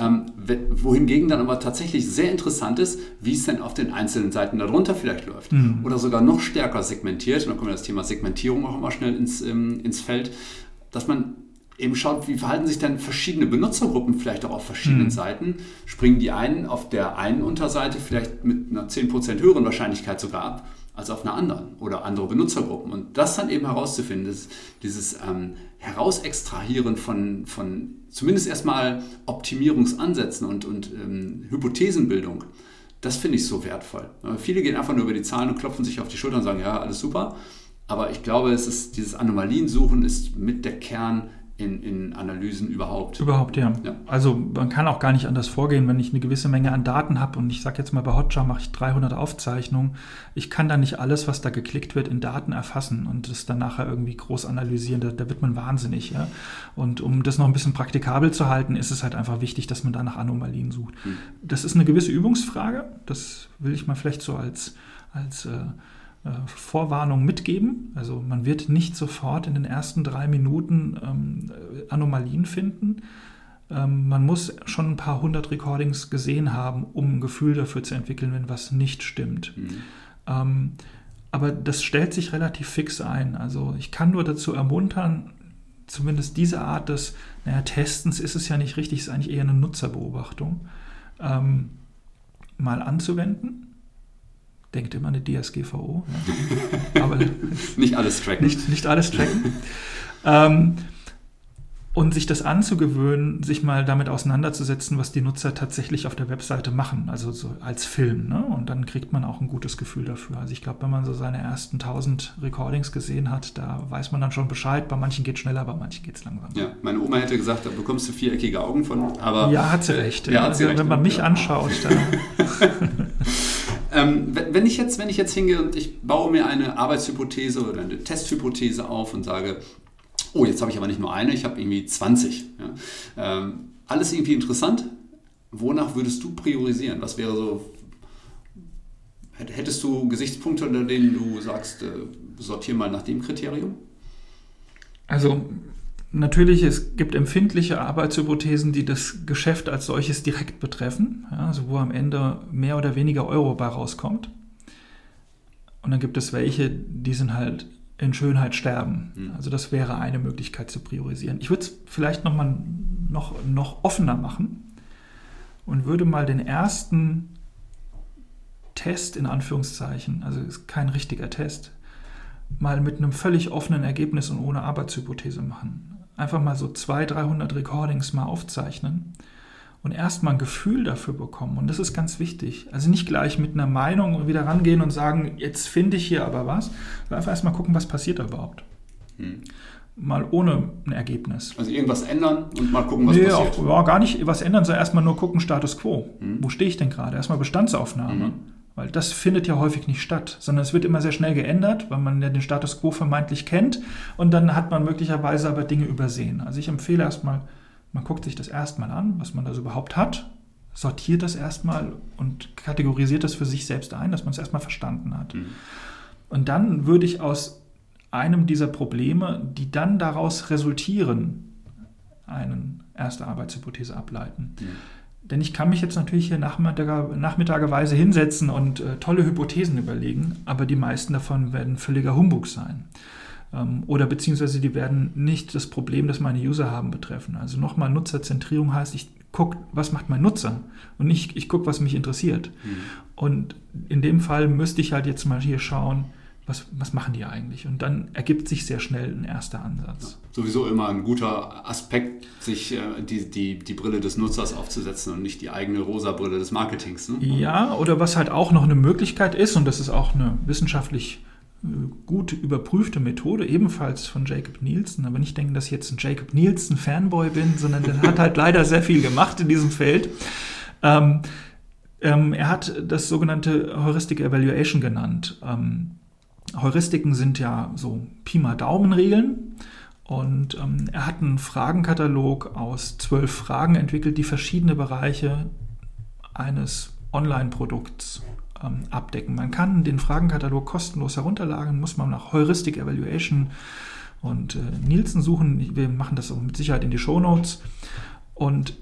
Ähm, wohingegen dann aber tatsächlich sehr interessant ist, wie es denn auf den einzelnen Seiten darunter vielleicht läuft. Mhm. Oder sogar noch stärker segmentiert, und dann kommt das Thema Segmentierung auch immer schnell ins, ähm, ins Feld, dass man eben schaut, wie verhalten sich denn verschiedene Benutzergruppen vielleicht auch auf verschiedenen mhm. Seiten. Springen die einen auf der einen Unterseite vielleicht mit einer 10% höheren Wahrscheinlichkeit sogar ab als auf einer anderen oder andere Benutzergruppen. Und das dann eben herauszufinden, ist dieses ähm, Herausextrahieren von, von zumindest erstmal Optimierungsansätzen und, und ähm, Hypothesenbildung, das finde ich so wertvoll. Viele gehen einfach nur über die Zahlen und klopfen sich auf die Schulter und sagen, ja, alles super. Aber ich glaube, es ist, dieses Anomaliensuchen ist mit der Kern in, in Analysen überhaupt. Überhaupt, ja. ja. Also man kann auch gar nicht anders vorgehen, wenn ich eine gewisse Menge an Daten habe und ich sage jetzt mal bei Hotjar mache ich 300 Aufzeichnungen. Ich kann da nicht alles, was da geklickt wird, in Daten erfassen und das dann nachher irgendwie groß analysieren. Da, da wird man wahnsinnig. Ja? Und um das noch ein bisschen praktikabel zu halten, ist es halt einfach wichtig, dass man da nach Anomalien sucht. Hm. Das ist eine gewisse Übungsfrage. Das will ich mal vielleicht so als, als äh, Vorwarnung mitgeben. Also man wird nicht sofort in den ersten drei Minuten ähm, Anomalien finden. Ähm, man muss schon ein paar hundert Recordings gesehen haben, um ein Gefühl dafür zu entwickeln, wenn was nicht stimmt. Mhm. Ähm, aber das stellt sich relativ fix ein. Also ich kann nur dazu ermuntern, zumindest diese Art des naja, Testens ist es ja nicht richtig, ist eigentlich eher eine Nutzerbeobachtung, ähm, mal anzuwenden denkt immer eine DSGVO. Ja. Aber nicht alles tracken. Nicht, nicht alles tracken. ähm, und sich das anzugewöhnen, sich mal damit auseinanderzusetzen, was die Nutzer tatsächlich auf der Webseite machen, also so als Film. Ne? Und dann kriegt man auch ein gutes Gefühl dafür. Also ich glaube, wenn man so seine ersten 1000 Recordings gesehen hat, da weiß man dann schon Bescheid. Bei manchen geht es schneller, bei manchen geht es langsam. Ja, meine Oma hätte gesagt, da bekommst du viereckige Augen von. Aber ja, hat sie recht. Ja, hat sie also, recht. Wenn man mich ja. anschaut, dann Ähm, wenn, ich jetzt, wenn ich jetzt hingehe und ich baue mir eine Arbeitshypothese oder eine Testhypothese auf und sage, oh, jetzt habe ich aber nicht nur eine, ich habe irgendwie 20. Ja. Ähm, alles irgendwie interessant. Wonach würdest du priorisieren? Was wäre so, hättest du Gesichtspunkte, unter denen du sagst, äh, sortiere mal nach dem Kriterium? Also Natürlich, es gibt empfindliche Arbeitshypothesen, die das Geschäft als solches direkt betreffen, ja, also wo am Ende mehr oder weniger Euro bei rauskommt. Und dann gibt es welche, die sind halt in Schönheit sterben. Mhm. Also das wäre eine Möglichkeit zu priorisieren. Ich würde es vielleicht noch mal noch, noch offener machen und würde mal den ersten Test in Anführungszeichen, also ist kein richtiger Test, mal mit einem völlig offenen Ergebnis und ohne Arbeitshypothese machen einfach mal so 200, 300 Recordings mal aufzeichnen und erstmal ein Gefühl dafür bekommen. Und das ist ganz wichtig. Also nicht gleich mit einer Meinung wieder rangehen und sagen, jetzt finde ich hier aber was, sondern einfach erstmal gucken, was passiert da überhaupt. Hm. Mal ohne ein Ergebnis. Also irgendwas ändern und mal gucken, was nee, passiert. Auch, ja, gar nicht was ändern, sondern erstmal nur gucken, Status quo. Hm. Wo stehe ich denn gerade? Erstmal Bestandsaufnahme. Hm. Weil das findet ja häufig nicht statt, sondern es wird immer sehr schnell geändert, weil man ja den Status quo vermeintlich kennt und dann hat man möglicherweise aber Dinge übersehen. Also ich empfehle erstmal, man guckt sich das erstmal an, was man da so überhaupt hat, sortiert das erstmal und kategorisiert das für sich selbst ein, dass man es erstmal verstanden hat. Mhm. Und dann würde ich aus einem dieser Probleme, die dann daraus resultieren, eine erste Arbeitshypothese ableiten. Mhm. Denn ich kann mich jetzt natürlich hier nachmittager, nachmittageweise hinsetzen und äh, tolle Hypothesen überlegen, aber die meisten davon werden völliger Humbug sein. Ähm, oder beziehungsweise die werden nicht das Problem, das meine User haben, betreffen. Also nochmal, Nutzerzentrierung heißt, ich gucke, was macht mein Nutzer und nicht, ich gucke, was mich interessiert. Mhm. Und in dem Fall müsste ich halt jetzt mal hier schauen, was, was machen die eigentlich? Und dann ergibt sich sehr schnell ein erster Ansatz. Ja, sowieso immer ein guter Aspekt, sich äh, die, die, die Brille des Nutzers aufzusetzen und nicht die eigene rosa Brille des Marketings. Ne? Ja, oder was halt auch noch eine Möglichkeit ist, und das ist auch eine wissenschaftlich äh, gut überprüfte Methode, ebenfalls von Jacob Nielsen. Aber nicht denken, dass ich jetzt ein Jacob Nielsen-Fanboy bin, sondern der hat halt leider sehr viel gemacht in diesem Feld. Ähm, ähm, er hat das sogenannte Heuristic Evaluation genannt. Ähm, Heuristiken sind ja so Pi mal Daumenregeln. Und ähm, er hat einen Fragenkatalog aus zwölf Fragen entwickelt, die verschiedene Bereiche eines Online-Produkts ähm, abdecken. Man kann den Fragenkatalog kostenlos herunterladen, muss man nach Heuristic Evaluation und äh, Nielsen suchen. Wir machen das mit Sicherheit in die Show Notes. Und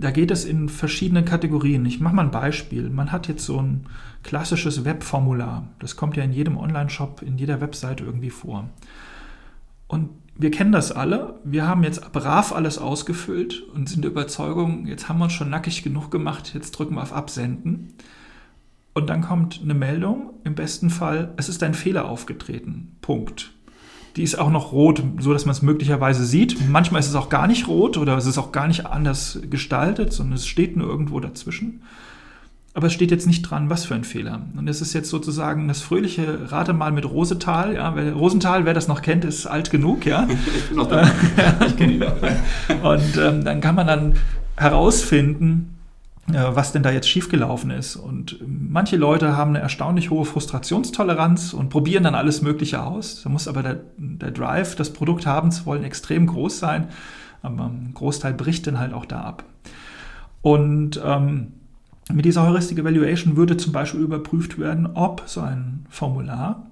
da geht es in verschiedene Kategorien. Ich mache mal ein Beispiel. Man hat jetzt so ein klassisches Webformular. Das kommt ja in jedem Online-Shop, in jeder Webseite irgendwie vor. Und wir kennen das alle. Wir haben jetzt brav alles ausgefüllt und sind der Überzeugung, jetzt haben wir uns schon nackig genug gemacht, jetzt drücken wir auf Absenden. Und dann kommt eine Meldung, im besten Fall, es ist ein Fehler aufgetreten. Punkt. Die ist auch noch rot, so dass man es möglicherweise sieht. Manchmal ist es auch gar nicht rot oder es ist auch gar nicht anders gestaltet, sondern es steht nur irgendwo dazwischen. Aber es steht jetzt nicht dran, was für ein Fehler. Und es ist jetzt sozusagen das fröhliche Rate mal mit Rosenthal. Ja, wer, Rosenthal, wer das noch kennt, ist alt genug. Ja. Ich bin noch da. ich kenne ihn noch. Und ähm, dann kann man dann herausfinden, was denn da jetzt schiefgelaufen ist. Und manche Leute haben eine erstaunlich hohe Frustrationstoleranz und probieren dann alles Mögliche aus. Da muss aber der, der Drive, das Produkt haben zu wollen, extrem groß sein. Aber ein Großteil bricht dann halt auch da ab. Und ähm, mit dieser Heuristic Evaluation würde zum Beispiel überprüft werden, ob so ein Formular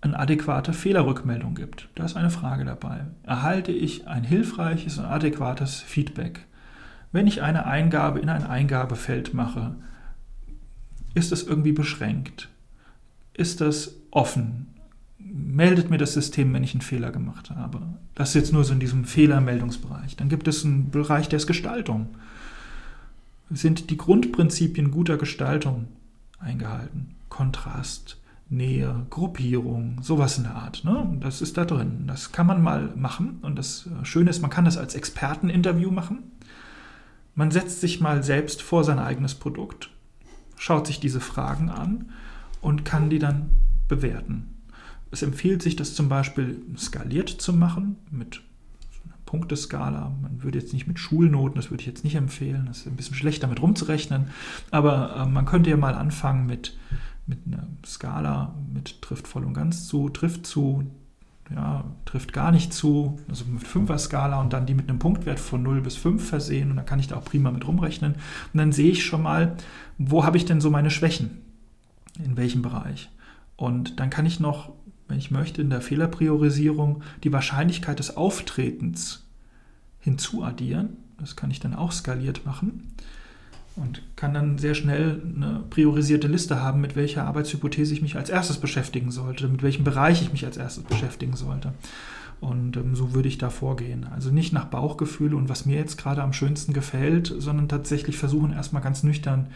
eine adäquate Fehlerrückmeldung gibt. Da ist eine Frage dabei. Erhalte ich ein hilfreiches und adäquates Feedback? Wenn ich eine Eingabe in ein Eingabefeld mache, ist das irgendwie beschränkt? Ist das offen? Meldet mir das System, wenn ich einen Fehler gemacht habe? Das ist jetzt nur so in diesem Fehlermeldungsbereich. Dann gibt es einen Bereich, der Gestaltung. Sind die Grundprinzipien guter Gestaltung eingehalten? Kontrast, Nähe, Gruppierung, sowas in der Art. Ne? Das ist da drin. Das kann man mal machen. Und das Schöne ist, man kann das als Experteninterview machen. Man setzt sich mal selbst vor sein eigenes Produkt, schaut sich diese Fragen an und kann die dann bewerten. Es empfiehlt sich, das zum Beispiel skaliert zu machen mit Punkteskala. Man würde jetzt nicht mit Schulnoten, das würde ich jetzt nicht empfehlen. Das ist ein bisschen schlecht, damit rumzurechnen. Aber äh, man könnte ja mal anfangen mit, mit einer Skala, mit trifft voll und ganz zu, trifft zu, ja, trifft gar nicht zu, also mit Fünfer-Skala und dann die mit einem Punktwert von 0 bis 5 versehen und dann kann ich da auch prima mit rumrechnen. Und dann sehe ich schon mal, wo habe ich denn so meine Schwächen? In welchem Bereich? Und dann kann ich noch, wenn ich möchte, in der Fehlerpriorisierung die Wahrscheinlichkeit des Auftretens hinzuaddieren. Das kann ich dann auch skaliert machen und kann dann sehr schnell eine priorisierte Liste haben, mit welcher Arbeitshypothese ich mich als erstes beschäftigen sollte, mit welchem Bereich ich mich als erstes beschäftigen sollte. Und ähm, so würde ich da vorgehen. Also nicht nach Bauchgefühl und was mir jetzt gerade am schönsten gefällt, sondern tatsächlich versuchen erstmal ganz nüchtern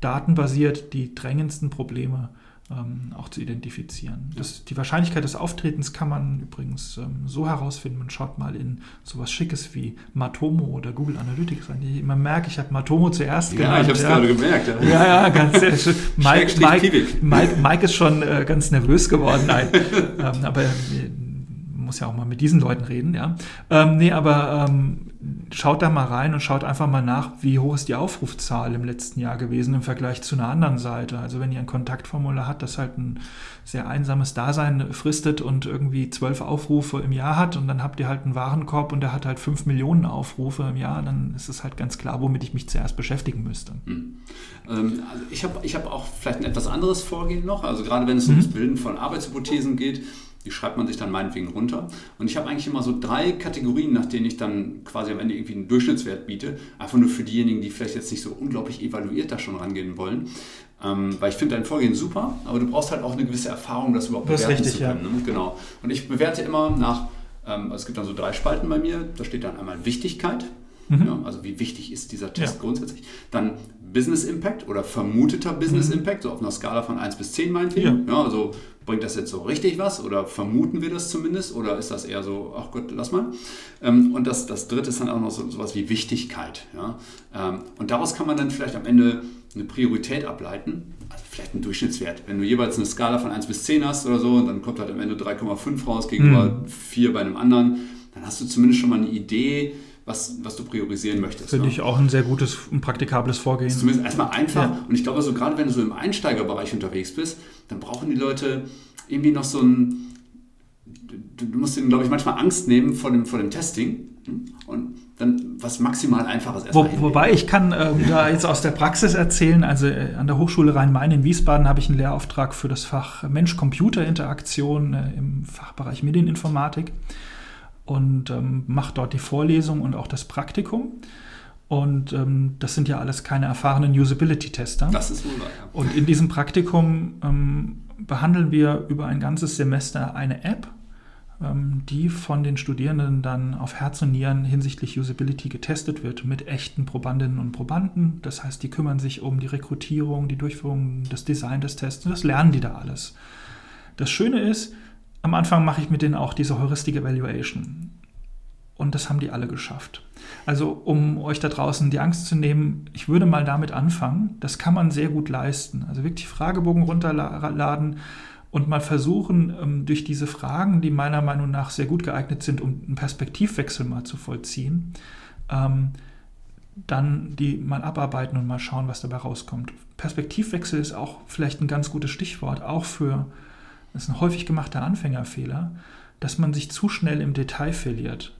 datenbasiert die drängendsten Probleme äh, ähm, auch zu identifizieren. Das, die Wahrscheinlichkeit des Auftretens kann man übrigens ähm, so herausfinden, man schaut mal in sowas Schickes wie Matomo oder Google Analytics rein. Ich, man merkt, ich habe Matomo zuerst ja, genannt. Ja, ich habe es gerade gemerkt. Ja. ja, ja, ganz sehr schön. Mike, Mike, Mike, Mike, ist schon äh, ganz nervös geworden. Nein, ähm, aber äh, muss ja auch mal mit diesen Leuten reden, ja. Ähm, nee, aber ähm, schaut da mal rein und schaut einfach mal nach, wie hoch ist die Aufrufzahl im letzten Jahr gewesen im Vergleich zu einer anderen Seite. Also wenn ihr ein Kontaktformular habt, das halt ein sehr einsames Dasein fristet und irgendwie zwölf Aufrufe im Jahr hat und dann habt ihr halt einen Warenkorb und der hat halt fünf Millionen Aufrufe im Jahr, dann ist es halt ganz klar, womit ich mich zuerst beschäftigen müsste. Hm. Ähm, also ich habe ich hab auch vielleicht ein etwas anderes Vorgehen noch, also gerade wenn es mhm. ums Bilden von Arbeitshypothesen geht, die schreibt man sich dann meinetwegen runter. Und ich habe eigentlich immer so drei Kategorien, nach denen ich dann quasi am Ende irgendwie einen Durchschnittswert biete. Einfach nur für diejenigen, die vielleicht jetzt nicht so unglaublich evaluiert da schon rangehen wollen. Ähm, weil ich finde dein Vorgehen super, aber du brauchst halt auch eine gewisse Erfahrung, das überhaupt das bewerten richtig, zu können. Ja. Ne? Genau. Und ich bewerte immer nach, ähm, also es gibt dann so drei Spalten bei mir. Da steht dann einmal Wichtigkeit, Mhm. Ja, also wie wichtig ist dieser Test ja. grundsätzlich? Dann Business Impact oder vermuteter Business mhm. Impact, so auf einer Skala von 1 bis 10 meinetwegen. Ja. ja, also bringt das jetzt so richtig was oder vermuten wir das zumindest oder ist das eher so, ach Gott, lass mal. Ähm, und das, das dritte ist dann auch noch so sowas wie Wichtigkeit. Ja? Ähm, und daraus kann man dann vielleicht am Ende eine Priorität ableiten, also vielleicht einen Durchschnittswert. Wenn du jeweils eine Skala von 1 bis 10 hast oder so, und dann kommt halt am Ende 3,5 raus gegenüber mhm. 4 bei einem anderen, dann hast du zumindest schon mal eine Idee, was, was du priorisieren möchtest. Finde ne? ich auch ein sehr gutes und praktikables Vorgehen. Zumindest erstmal einfach. Ja. Und ich glaube, so gerade wenn du so im Einsteigerbereich unterwegs bist, dann brauchen die Leute irgendwie noch so ein. Du, du musst ihnen, glaube ich, manchmal Angst nehmen vor dem, vor dem Testing. Und dann was maximal Einfaches erstmal. Wo, wobei ich kann äh, da jetzt aus der Praxis erzählen, also äh, an der Hochschule Rhein-Main in Wiesbaden habe ich einen Lehrauftrag für das Fach Mensch-Computer-Interaktion äh, im Fachbereich Medieninformatik und ähm, mache dort die Vorlesung und auch das Praktikum. Und ähm, das sind ja alles keine erfahrenen Usability-Tester. Das ist. Ja. Und in diesem Praktikum ähm, behandeln wir über ein ganzes Semester eine App, ähm, die von den Studierenden dann auf Herz und Nieren hinsichtlich Usability getestet wird mit echten Probandinnen und Probanden. Das heißt, die kümmern sich um die Rekrutierung, die Durchführung, das Design des Tests und das lernen die da alles. Das Schöne ist, am Anfang mache ich mit denen auch diese Heuristic Evaluation. Und das haben die alle geschafft. Also um euch da draußen die Angst zu nehmen, ich würde mal damit anfangen. Das kann man sehr gut leisten. Also wirklich Fragebogen runterladen und mal versuchen, ähm, durch diese Fragen, die meiner Meinung nach sehr gut geeignet sind, um einen Perspektivwechsel mal zu vollziehen, ähm, dann die mal abarbeiten und mal schauen, was dabei rauskommt. Perspektivwechsel ist auch vielleicht ein ganz gutes Stichwort, auch für das ist ein häufig gemachter Anfängerfehler, dass man sich zu schnell im Detail verliert.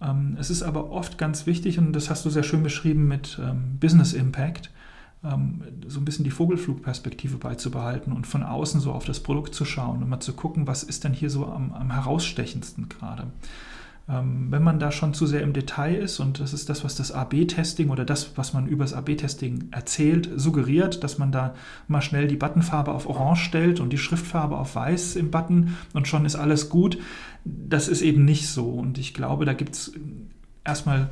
Ähm, es ist aber oft ganz wichtig, und das hast du sehr schön beschrieben mit ähm, Business Impact, ähm, so ein bisschen die Vogelflugperspektive beizubehalten und von außen so auf das Produkt zu schauen und mal zu gucken, was ist denn hier so am, am herausstechendsten gerade. Ähm, wenn man da schon zu sehr im Detail ist, und das ist das, was das AB-Testing oder das, was man über das AB-Testing erzählt, suggeriert, dass man da mal schnell die Buttonfarbe auf Orange stellt und die Schriftfarbe auf Weiß im Button und schon ist alles gut. Das ist eben nicht so. Und ich glaube, da gibt es erstmal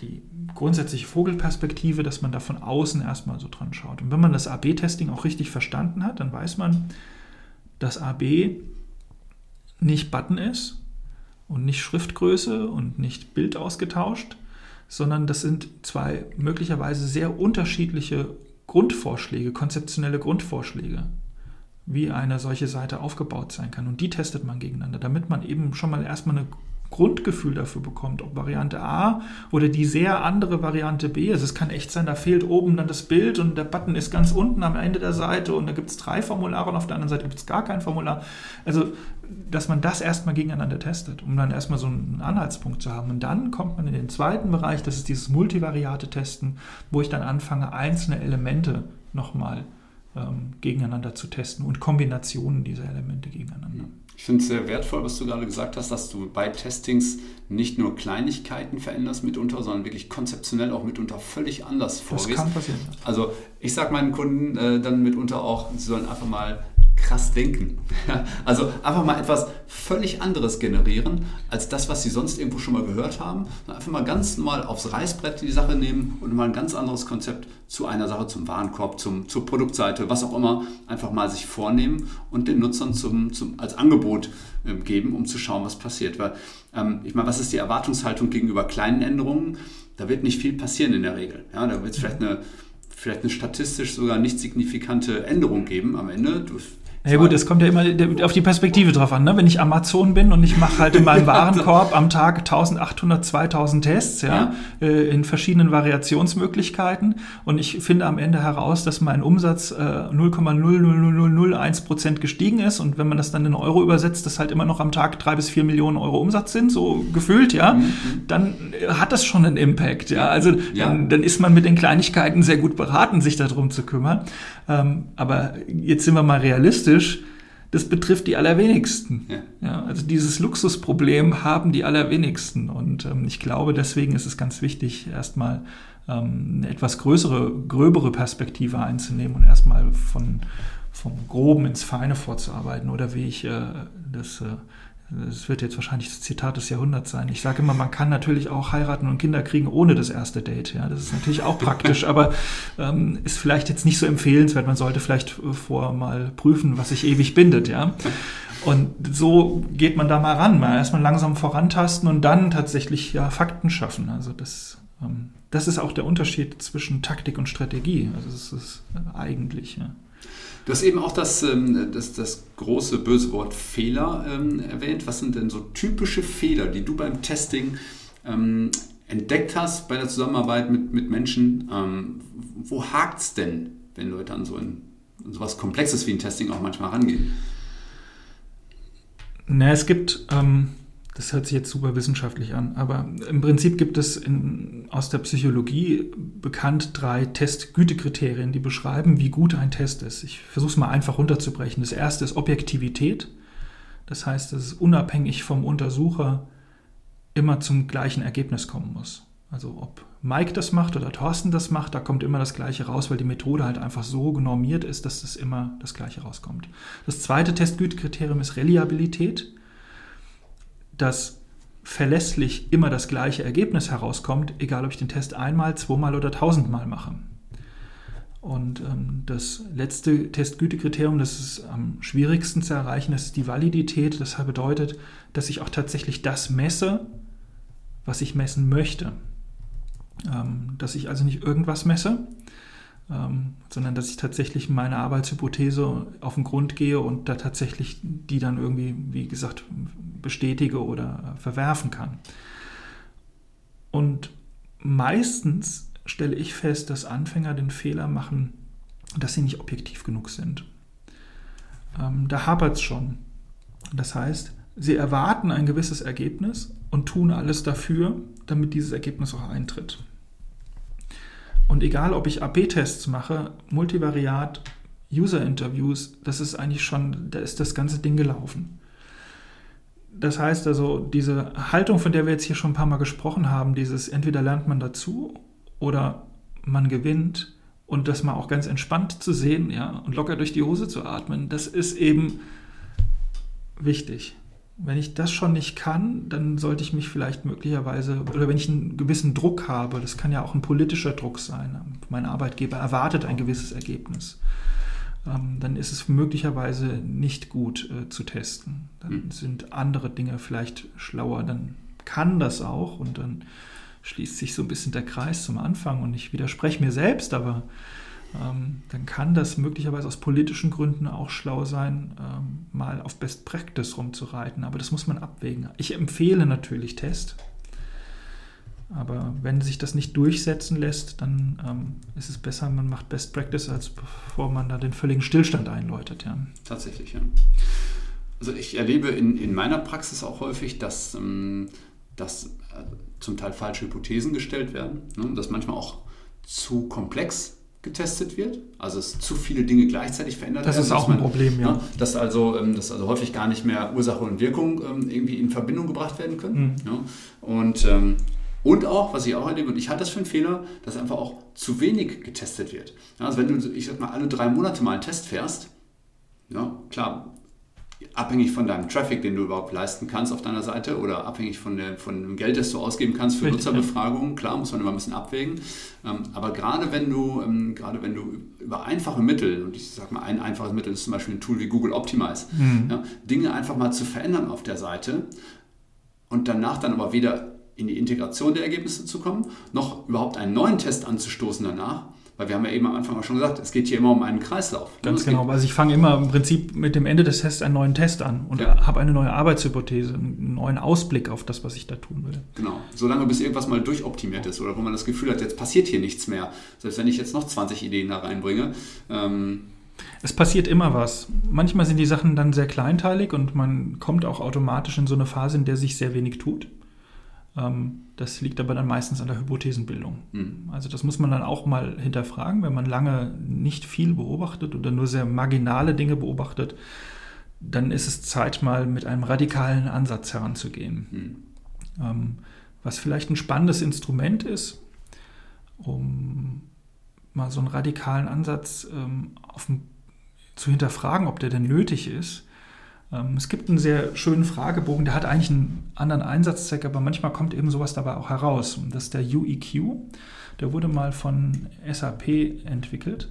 die grundsätzliche Vogelperspektive, dass man da von außen erstmal so dran schaut. Und wenn man das AB-Testing auch richtig verstanden hat, dann weiß man, dass AB nicht Button ist, und nicht Schriftgröße und nicht Bild ausgetauscht, sondern das sind zwei möglicherweise sehr unterschiedliche Grundvorschläge, konzeptionelle Grundvorschläge, wie eine solche Seite aufgebaut sein kann. Und die testet man gegeneinander, damit man eben schon mal erstmal eine Grundgefühl dafür bekommt, ob Variante A oder die sehr andere Variante B. Also es kann echt sein, da fehlt oben dann das Bild und der Button ist ganz unten am Ende der Seite und da gibt es drei Formulare und auf der anderen Seite gibt es gar kein Formular. Also, dass man das erstmal gegeneinander testet, um dann erstmal so einen Anhaltspunkt zu haben. Und dann kommt man in den zweiten Bereich, das ist dieses multivariate Testen, wo ich dann anfange, einzelne Elemente nochmal ähm, gegeneinander zu testen und Kombinationen dieser Elemente gegeneinander. Ich finde es sehr wertvoll, was du gerade gesagt hast, dass du bei Testings nicht nur Kleinigkeiten veränderst mitunter, sondern wirklich konzeptionell auch mitunter völlig anders vorgehst. Das kann passieren. Also ich sage meinen Kunden äh, dann mitunter auch, sie sollen einfach mal krass denken. Also einfach mal etwas völlig anderes generieren, als das, was sie sonst irgendwo schon mal gehört haben. Einfach mal ganz normal aufs Reißbrett die Sache nehmen und mal ein ganz anderes Konzept zu einer Sache, zum Warenkorb, zum, zur Produktseite, was auch immer, einfach mal sich vornehmen und den Nutzern zum, zum, als Angebot äh, geben, um zu schauen, was passiert. Weil, ähm, ich meine, was ist die Erwartungshaltung gegenüber kleinen Änderungen? Da wird nicht viel passieren in der Regel. Ja, da wird es vielleicht eine vielleicht eine statistisch sogar nicht signifikante Änderung geben am Ende. Du ja gut, es kommt ja immer auf die Perspektive drauf an. Ne? Wenn ich Amazon bin und ich mache halt in meinem Warenkorb am Tag 1800, 2000 Tests, ja, ja. Äh, in verschiedenen Variationsmöglichkeiten und ich finde am Ende heraus, dass mein Umsatz äh, 0,00001 Prozent gestiegen ist und wenn man das dann in Euro übersetzt, dass halt immer noch am Tag drei bis vier Millionen Euro Umsatz sind, so gefühlt, ja, mhm. dann hat das schon einen Impact, ja. Also. Dann, dann, ist man mit den Kleinigkeiten sehr gut beraten, sich darum zu kümmern. Ähm, aber jetzt sind wir mal realistisch. Das betrifft die allerwenigsten. Ja. ja also dieses Luxusproblem haben die allerwenigsten. Und ähm, ich glaube, deswegen ist es ganz wichtig, erstmal ähm, eine etwas größere, gröbere Perspektive einzunehmen und erstmal von, vom Groben ins Feine vorzuarbeiten. Oder wie ich äh, das äh, das wird jetzt wahrscheinlich das Zitat des Jahrhunderts sein. Ich sage immer, man kann natürlich auch heiraten und Kinder kriegen ohne das erste Date. Ja, das ist natürlich auch praktisch, aber ähm, ist vielleicht jetzt nicht so empfehlenswert. Man sollte vielleicht vor mal prüfen, was sich ewig bindet. Ja. Und so geht man da mal ran. Mal erstmal langsam vorantasten und dann tatsächlich ja Fakten schaffen. Also das, ähm, das ist auch der Unterschied zwischen Taktik und Strategie. Also das ist eigentlich. Ja. Du hast eben auch das, ähm, das, das große böse Wort Fehler ähm, erwähnt. Was sind denn so typische Fehler, die du beim Testing ähm, entdeckt hast bei der Zusammenarbeit mit, mit Menschen? Wo hakt es denn, wenn Leute an so, ein, so was Komplexes wie ein Testing auch manchmal rangehen? Na, es gibt, ähm, das hört sich jetzt super wissenschaftlich an, aber im Prinzip gibt es in, aus der Psychologie bekannt drei Testgütekriterien, die beschreiben, wie gut ein Test ist. Ich versuche es mal einfach runterzubrechen. Das erste ist Objektivität. Das heißt, dass es unabhängig vom Untersucher immer zum gleichen Ergebnis kommen muss. Also ob Mike das macht oder Thorsten das macht, da kommt immer das Gleiche raus, weil die Methode halt einfach so normiert ist, dass das immer das Gleiche rauskommt. Das zweite Testgütekriterium ist Reliabilität, dass verlässlich immer das gleiche Ergebnis herauskommt, egal ob ich den Test einmal, zweimal oder tausendmal mache. Und ähm, das letzte Testgütekriterium, das ist am schwierigsten zu erreichen, das ist die Validität. Das bedeutet, dass ich auch tatsächlich das messe, was ich messen möchte. Ähm, dass ich also nicht irgendwas messe, ähm, sondern dass ich tatsächlich meine Arbeitshypothese auf den Grund gehe und da tatsächlich die dann irgendwie, wie gesagt, bestätige oder verwerfen kann. Und meistens stelle ich fest, dass Anfänger den Fehler machen, dass sie nicht objektiv genug sind. Ähm, da hapert es schon. Das heißt, sie erwarten ein gewisses Ergebnis und tun alles dafür, damit dieses Ergebnis auch eintritt. Und egal, ob ich AP-Tests mache, Multivariat, User-Interviews, das ist eigentlich schon, da ist das ganze Ding gelaufen. Das heißt also, diese Haltung, von der wir jetzt hier schon ein paar Mal gesprochen haben, dieses entweder lernt man dazu oder man gewinnt und das mal auch ganz entspannt zu sehen, ja, und locker durch die Hose zu atmen, das ist eben wichtig wenn ich das schon nicht kann, dann sollte ich mich vielleicht möglicherweise, oder wenn ich einen gewissen Druck habe, das kann ja auch ein politischer Druck sein, mein Arbeitgeber erwartet ein gewisses Ergebnis, ähm, dann ist es möglicherweise nicht gut äh, zu testen. Dann hm. sind andere Dinge vielleicht schlauer, dann kann das auch und dann schließt sich so ein bisschen der Kreis zum Anfang und ich widerspreche mir selbst, aber dann kann das möglicherweise aus politischen Gründen auch schlau sein, ähm, mal auf Best Practice rumzureiten. Aber das muss man abwägen. Ich empfehle natürlich Test. Aber wenn sich das nicht durchsetzen lässt, dann ähm, ist es besser, man macht Best Practice, als bevor man da den völligen Stillstand einläutet. Ja. Tatsächlich, ja. Also ich erlebe in, in meiner Praxis auch häufig, dass, ähm, dass äh, zum Teil falsche Hypothesen gestellt werden, ne, dass manchmal auch zu komplex getestet wird, also es zu viele Dinge gleichzeitig verändert das werden. Das ist auch man, ein Problem, ja. Ne, dass also, ähm, dass also häufig gar nicht mehr Ursache und Wirkung ähm, irgendwie in Verbindung gebracht werden können. Mhm. Ja. Und, ähm, und auch, was ich auch erlebe, und ich halte das für einen Fehler, dass einfach auch zu wenig getestet wird. Also wenn du, ich sag mal, alle drei Monate mal einen Test fährst, ja, klar, abhängig von deinem Traffic, den du überhaupt leisten kannst auf deiner Seite oder abhängig von, der, von dem Geld, das du ausgeben kannst für Richtig, Nutzerbefragungen. Klar, muss man immer ein bisschen abwägen. Ähm, aber gerade wenn du, ähm, gerade wenn du über einfache Mittel, und ich sage mal, ein einfaches Mittel ist zum Beispiel ein Tool wie Google Optimize, mhm. ja, Dinge einfach mal zu verändern auf der Seite und danach dann aber weder in die Integration der Ergebnisse zu kommen, noch überhaupt einen neuen Test anzustoßen danach, weil wir haben ja eben am Anfang auch schon gesagt, es geht hier immer um einen Kreislauf. Ganz genau. Also ich fange immer im Prinzip mit dem Ende des Tests einen neuen Test an und ja. habe eine neue Arbeitshypothese, einen neuen Ausblick auf das, was ich da tun will. Genau. Solange bis irgendwas mal durchoptimiert ist oder wo man das Gefühl hat, jetzt passiert hier nichts mehr. Selbst wenn ich jetzt noch 20 Ideen da reinbringe. Ähm es passiert immer was. Manchmal sind die Sachen dann sehr kleinteilig und man kommt auch automatisch in so eine Phase, in der sich sehr wenig tut. Ähm, das liegt aber dann meistens an der Hypothesenbildung. Mhm. Also das muss man dann auch mal hinterfragen, wenn man lange nicht viel beobachtet oder nur sehr marginale Dinge beobachtet, dann ist es Zeit, mal mit einem radikalen Ansatz heranzugehen. Mhm. Ähm, was vielleicht ein spannendes Instrument ist, um mal so einen radikalen Ansatz ähm, auf, zu hinterfragen, ob der denn nötig ist, es gibt einen sehr schönen Fragebogen, der hat eigentlich einen anderen Einsatzzweck, aber manchmal kommt eben sowas dabei auch heraus. Das ist der UEQ. Der wurde mal von SAP entwickelt.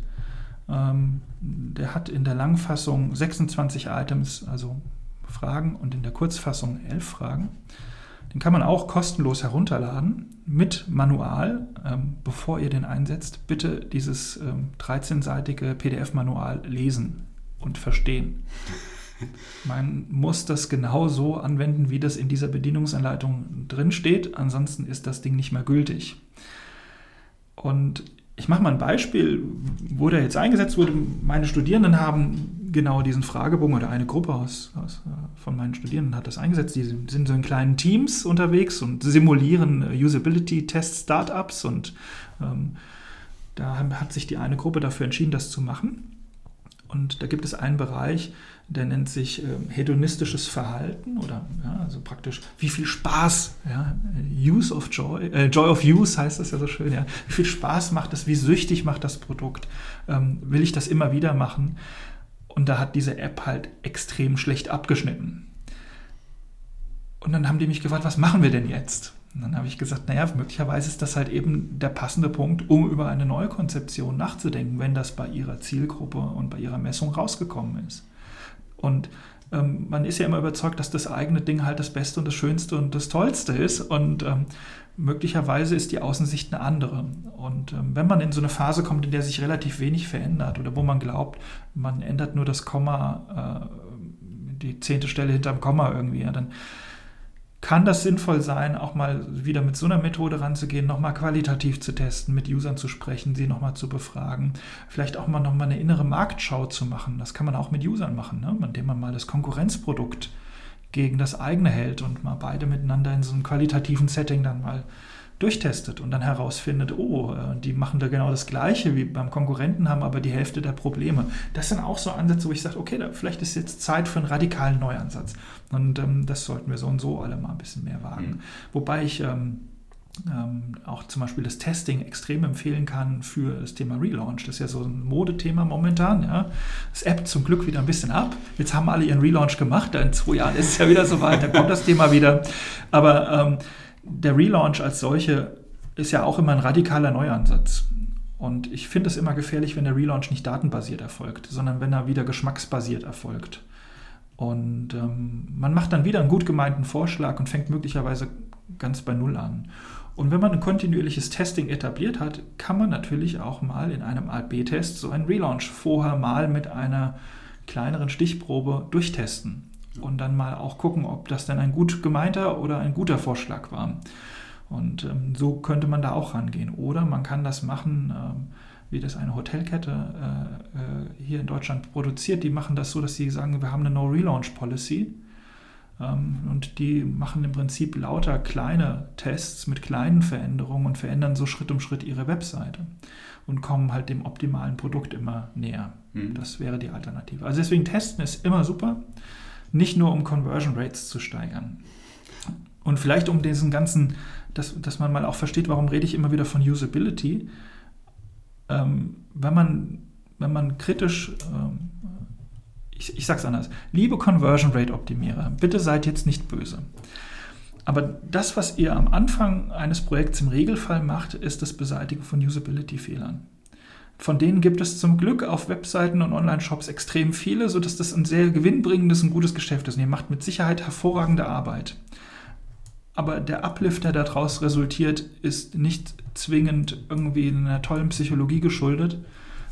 Ähm, der hat in der Langfassung 26 Items, also Fragen, und in der Kurzfassung 11 Fragen. Den kann man auch kostenlos herunterladen mit Manual. Ähm, bevor ihr den einsetzt, bitte dieses 13-seitige PDF-Manual lesen und verstehen. Man muss das genau so anwenden, wie das in dieser Bedienungsanleitung drin steht. Ansonsten ist das Ding nicht mehr gültig. Und ich mache mal ein Beispiel, wo der jetzt eingesetzt wurde. Meine Studierenden haben genau diesen Fragebogen oder eine Gruppe aus, aus, äh, von meinen Studierenden hat das eingesetzt. Die sind so in kleinen Teams unterwegs und simulieren Usability-Test-Startups und ähm, da hat sich die eine Gruppe dafür entschieden, das zu machen. Und da gibt es einen Bereich, der nennt sich äh, hedonistisches Verhalten oder ja, also praktisch, wie viel Spaß, ja, Use of Joy, äh, Joy of Use heißt das ja so schön, ja, wie viel Spaß macht das, wie süchtig macht das Produkt, ähm, will ich das immer wieder machen? Und da hat diese App halt extrem schlecht abgeschnitten. Und dann haben die mich gefragt, was machen wir denn jetzt? Und dann habe ich gesagt, naja, möglicherweise ist das halt eben der passende Punkt, um über eine neue Konzeption nachzudenken, wenn das bei ihrer Zielgruppe und bei ihrer Messung rausgekommen ist. Und ähm, man ist ja immer überzeugt, dass das eigene Ding halt das Beste und das Schönste und das Tollste ist. Und ähm, möglicherweise ist die Außensicht eine andere. Und ähm, wenn man in so eine Phase kommt, in der sich relativ wenig verändert oder wo man glaubt, man ändert nur das Komma, äh, die zehnte Stelle hinterm Komma irgendwie, ja, dann kann das sinnvoll sein, auch mal wieder mit so einer Methode ranzugehen, nochmal qualitativ zu testen, mit Usern zu sprechen, sie nochmal zu befragen, vielleicht auch mal nochmal eine innere Marktschau zu machen. Das kann man auch mit Usern machen, ne? indem man mal das Konkurrenzprodukt gegen das eigene hält und mal beide miteinander in so einem qualitativen Setting dann mal durchtestet und dann herausfindet, oh, äh, die machen da genau das Gleiche wie beim Konkurrenten, haben aber die Hälfte der Probleme. Das sind auch so Ansätze, wo ich sage, okay, da, vielleicht ist jetzt Zeit für einen radikalen Neuansatz. Und ähm, das sollten wir so und so alle mal ein bisschen mehr wagen. Mhm. Wobei ich ähm, ähm, auch zum Beispiel das Testing extrem empfehlen kann für das Thema Relaunch. Das ist ja so ein Modethema momentan. Ja. Das App zum Glück wieder ein bisschen ab. Jetzt haben alle ihren Relaunch gemacht. In zwei Jahren ist es ja wieder soweit. Da kommt das Thema wieder. Aber ähm, der Relaunch als solche ist ja auch immer ein radikaler Neuansatz. Und ich finde es immer gefährlich, wenn der Relaunch nicht datenbasiert erfolgt, sondern wenn er wieder geschmacksbasiert erfolgt. Und ähm, man macht dann wieder einen gut gemeinten Vorschlag und fängt möglicherweise ganz bei Null an. Und wenn man ein kontinuierliches Testing etabliert hat, kann man natürlich auch mal in einem A-B-Test so einen Relaunch vorher mal mit einer kleineren Stichprobe durchtesten und dann mal auch gucken, ob das denn ein gut gemeinter oder ein guter Vorschlag war. Und ähm, so könnte man da auch rangehen. Oder man kann das machen, ähm, wie das eine Hotelkette äh, äh, hier in Deutschland produziert. Die machen das so, dass sie sagen, wir haben eine No-Relaunch-Policy. Ähm, und die machen im Prinzip lauter kleine Tests mit kleinen Veränderungen und verändern so Schritt um Schritt ihre Webseite und kommen halt dem optimalen Produkt immer näher. Mhm. Das wäre die Alternative. Also deswegen testen ist immer super nicht nur um Conversion Rates zu steigern. Und vielleicht um diesen ganzen, dass, dass man mal auch versteht, warum rede ich immer wieder von Usability. Ähm, wenn, man, wenn man kritisch, ähm, ich, ich es anders, liebe Conversion Rate Optimierer, bitte seid jetzt nicht böse. Aber das, was ihr am Anfang eines Projekts im Regelfall macht, ist das Beseitigen von Usability-Fehlern. Von denen gibt es zum Glück auf Webseiten und Online-Shops extrem viele, sodass das ein sehr gewinnbringendes und gutes Geschäft ist. Und ihr macht mit Sicherheit hervorragende Arbeit. Aber der Uplift, der daraus resultiert, ist nicht zwingend irgendwie einer tollen Psychologie geschuldet,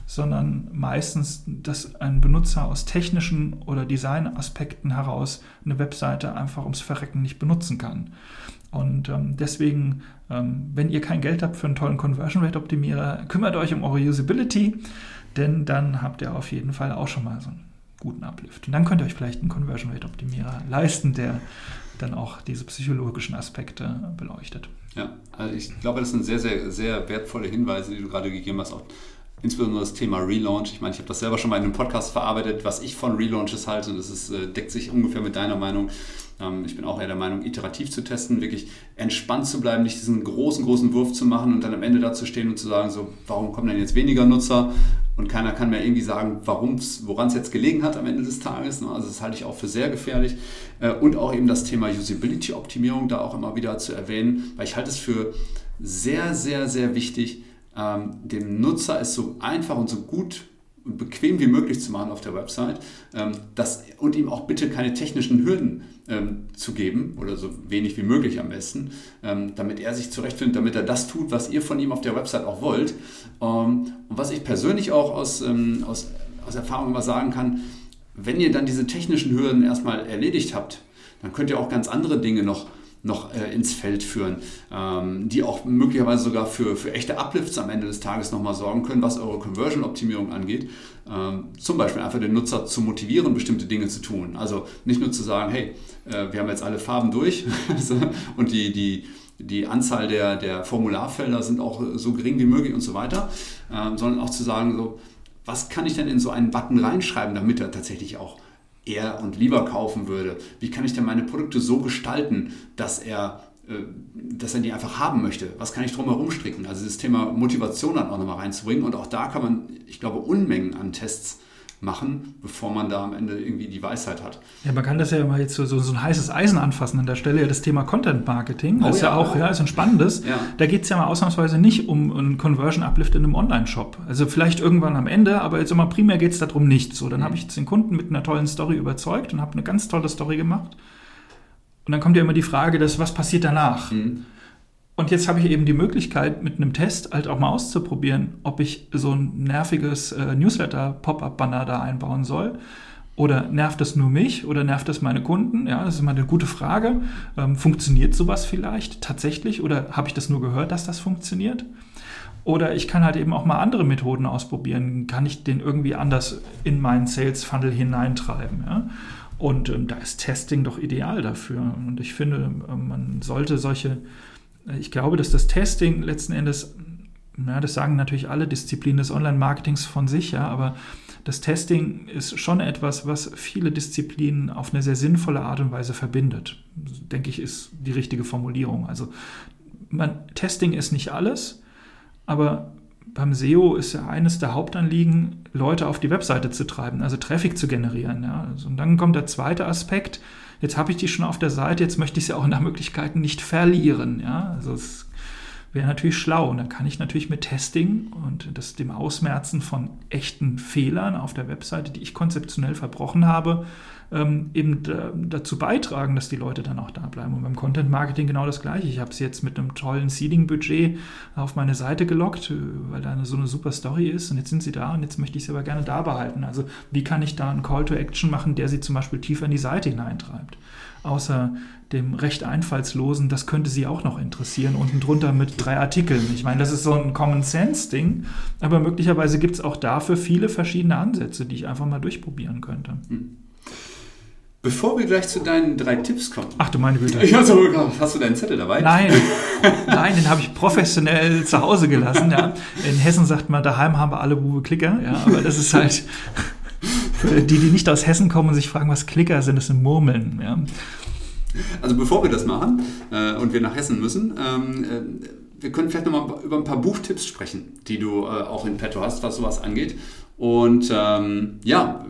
sondern meistens, dass ein Benutzer aus technischen oder Designaspekten heraus eine Webseite einfach ums Verrecken nicht benutzen kann. Und ähm, deswegen, wenn ihr kein Geld habt für einen tollen Conversion Rate Optimierer, kümmert euch um eure Usability, denn dann habt ihr auf jeden Fall auch schon mal so einen guten Uplift. Und dann könnt ihr euch vielleicht einen Conversion Rate Optimierer leisten, der dann auch diese psychologischen Aspekte beleuchtet. Ja, also ich glaube, das sind sehr, sehr, sehr wertvolle Hinweise, die du gerade gegeben hast, auch insbesondere das Thema Relaunch. Ich meine, ich habe das selber schon mal in einem Podcast verarbeitet, was ich von Relaunches halte. Und das ist, äh, deckt sich ungefähr mit deiner Meinung. Ähm, ich bin auch eher der Meinung, iterativ zu testen, wirklich entspannt zu bleiben, nicht diesen großen, großen Wurf zu machen und dann am Ende da zu stehen und zu sagen, so, warum kommen denn jetzt weniger Nutzer? und keiner kann mir irgendwie sagen, woran es jetzt gelegen hat am Ende des Tages. Ne? Also das halte ich auch für sehr gefährlich. Äh, und auch eben das Thema Usability-Optimierung da auch immer wieder zu erwähnen, weil ich halte es für sehr, sehr, sehr wichtig, ähm, dem Nutzer es so einfach und so gut und bequem wie möglich zu machen auf der Website ähm, das, und ihm auch bitte keine technischen Hürden ähm, zu geben oder so wenig wie möglich am besten, ähm, damit er sich zurechtfindet, damit er das tut, was ihr von ihm auf der Website auch wollt. Ähm, und was ich persönlich auch aus, ähm, aus, aus Erfahrung immer sagen kann, wenn ihr dann diese technischen Hürden erstmal erledigt habt, dann könnt ihr auch ganz andere Dinge noch noch äh, ins Feld führen, ähm, die auch möglicherweise sogar für, für echte Uplifts am Ende des Tages nochmal sorgen können, was eure Conversion-Optimierung angeht. Ähm, zum Beispiel einfach den Nutzer zu motivieren, bestimmte Dinge zu tun. Also nicht nur zu sagen, hey, äh, wir haben jetzt alle Farben durch und die, die, die Anzahl der, der Formularfelder sind auch so gering wie möglich und so weiter, ähm, sondern auch zu sagen, so, was kann ich denn in so einen Button reinschreiben, damit er tatsächlich auch eher und lieber kaufen würde? Wie kann ich denn meine Produkte so gestalten, dass er, äh, dass er die einfach haben möchte? Was kann ich drumherum stricken? Also das Thema Motivation dann auch nochmal reinzubringen. Und auch da kann man, ich glaube, Unmengen an Tests machen, bevor man da am Ende irgendwie die Weisheit hat. Ja, man kann das ja mal jetzt so, so, so ein heißes Eisen anfassen an der Stelle, ja das Thema Content Marketing. Das oh, ist ja, ja auch, ja, ist ein spannendes. Ja. Da geht es ja mal ausnahmsweise nicht um einen Conversion Uplift in einem Online-Shop. Also vielleicht irgendwann am Ende, aber jetzt immer primär geht es darum nicht. So, dann mhm. habe ich jetzt den Kunden mit einer tollen Story überzeugt und habe eine ganz tolle Story gemacht. Und dann kommt ja immer die Frage, dass, was passiert danach? Mhm. Und jetzt habe ich eben die Möglichkeit, mit einem Test halt auch mal auszuprobieren, ob ich so ein nerviges äh, Newsletter-Pop-up-Banner da einbauen soll. Oder nervt es nur mich oder nervt es meine Kunden? Ja, das ist immer eine gute Frage. Ähm, funktioniert sowas vielleicht tatsächlich oder habe ich das nur gehört, dass das funktioniert? Oder ich kann halt eben auch mal andere Methoden ausprobieren. Kann ich den irgendwie anders in meinen Sales Funnel hineintreiben? Ja? Und ähm, da ist Testing doch ideal dafür. Und ich finde, ähm, man sollte solche ich glaube, dass das Testing letzten Endes, ja, das sagen natürlich alle Disziplinen des Online-Marketings von sich, ja, aber das Testing ist schon etwas, was viele Disziplinen auf eine sehr sinnvolle Art und Weise verbindet. Denke ich, ist die richtige Formulierung. Also man, Testing ist nicht alles, aber beim SEO ist ja eines der Hauptanliegen, Leute auf die Webseite zu treiben, also Traffic zu generieren. Ja. Also, und dann kommt der zweite Aspekt, jetzt habe ich die schon auf der Seite, jetzt möchte ich sie auch in der Möglichkeit nicht verlieren. Ja? Also es wäre natürlich schlau. Und dann kann ich natürlich mit Testing und das, dem Ausmerzen von echten Fehlern auf der Webseite, die ich konzeptionell verbrochen habe, ähm, eben dazu beitragen, dass die Leute dann auch da bleiben. Und beim Content Marketing genau das Gleiche. Ich habe sie jetzt mit einem tollen Seeding-Budget auf meine Seite gelockt, äh, weil da so eine super Story ist. Und jetzt sind sie da und jetzt möchte ich sie aber gerne da behalten. Also wie kann ich da einen Call to Action machen, der sie zum Beispiel tiefer in die Seite hineintreibt? Außer dem recht einfallslosen, das könnte Sie auch noch interessieren, unten drunter mit drei Artikeln. Ich meine, das ist so ein Common Sense-Ding, aber möglicherweise gibt es auch dafür viele verschiedene Ansätze, die ich einfach mal durchprobieren könnte. Hm. Bevor wir gleich zu deinen drei Tipps kommen. Ach du meine Güte. Ich so, hast du deinen Zettel dabei? Nein, nein, den habe ich professionell zu Hause gelassen. Ja. In Hessen sagt man, daheim haben wir alle Bube Klicker. Ja, aber das ist halt die, die nicht aus Hessen kommen und sich fragen, was Klicker sind, das sind Murmeln. Ja. Also bevor wir das machen äh, und wir nach Hessen müssen, ähm, äh, wir können vielleicht nochmal über ein paar Buchtipps sprechen, die du äh, auch in petto hast, was sowas angeht. Und ähm, ja,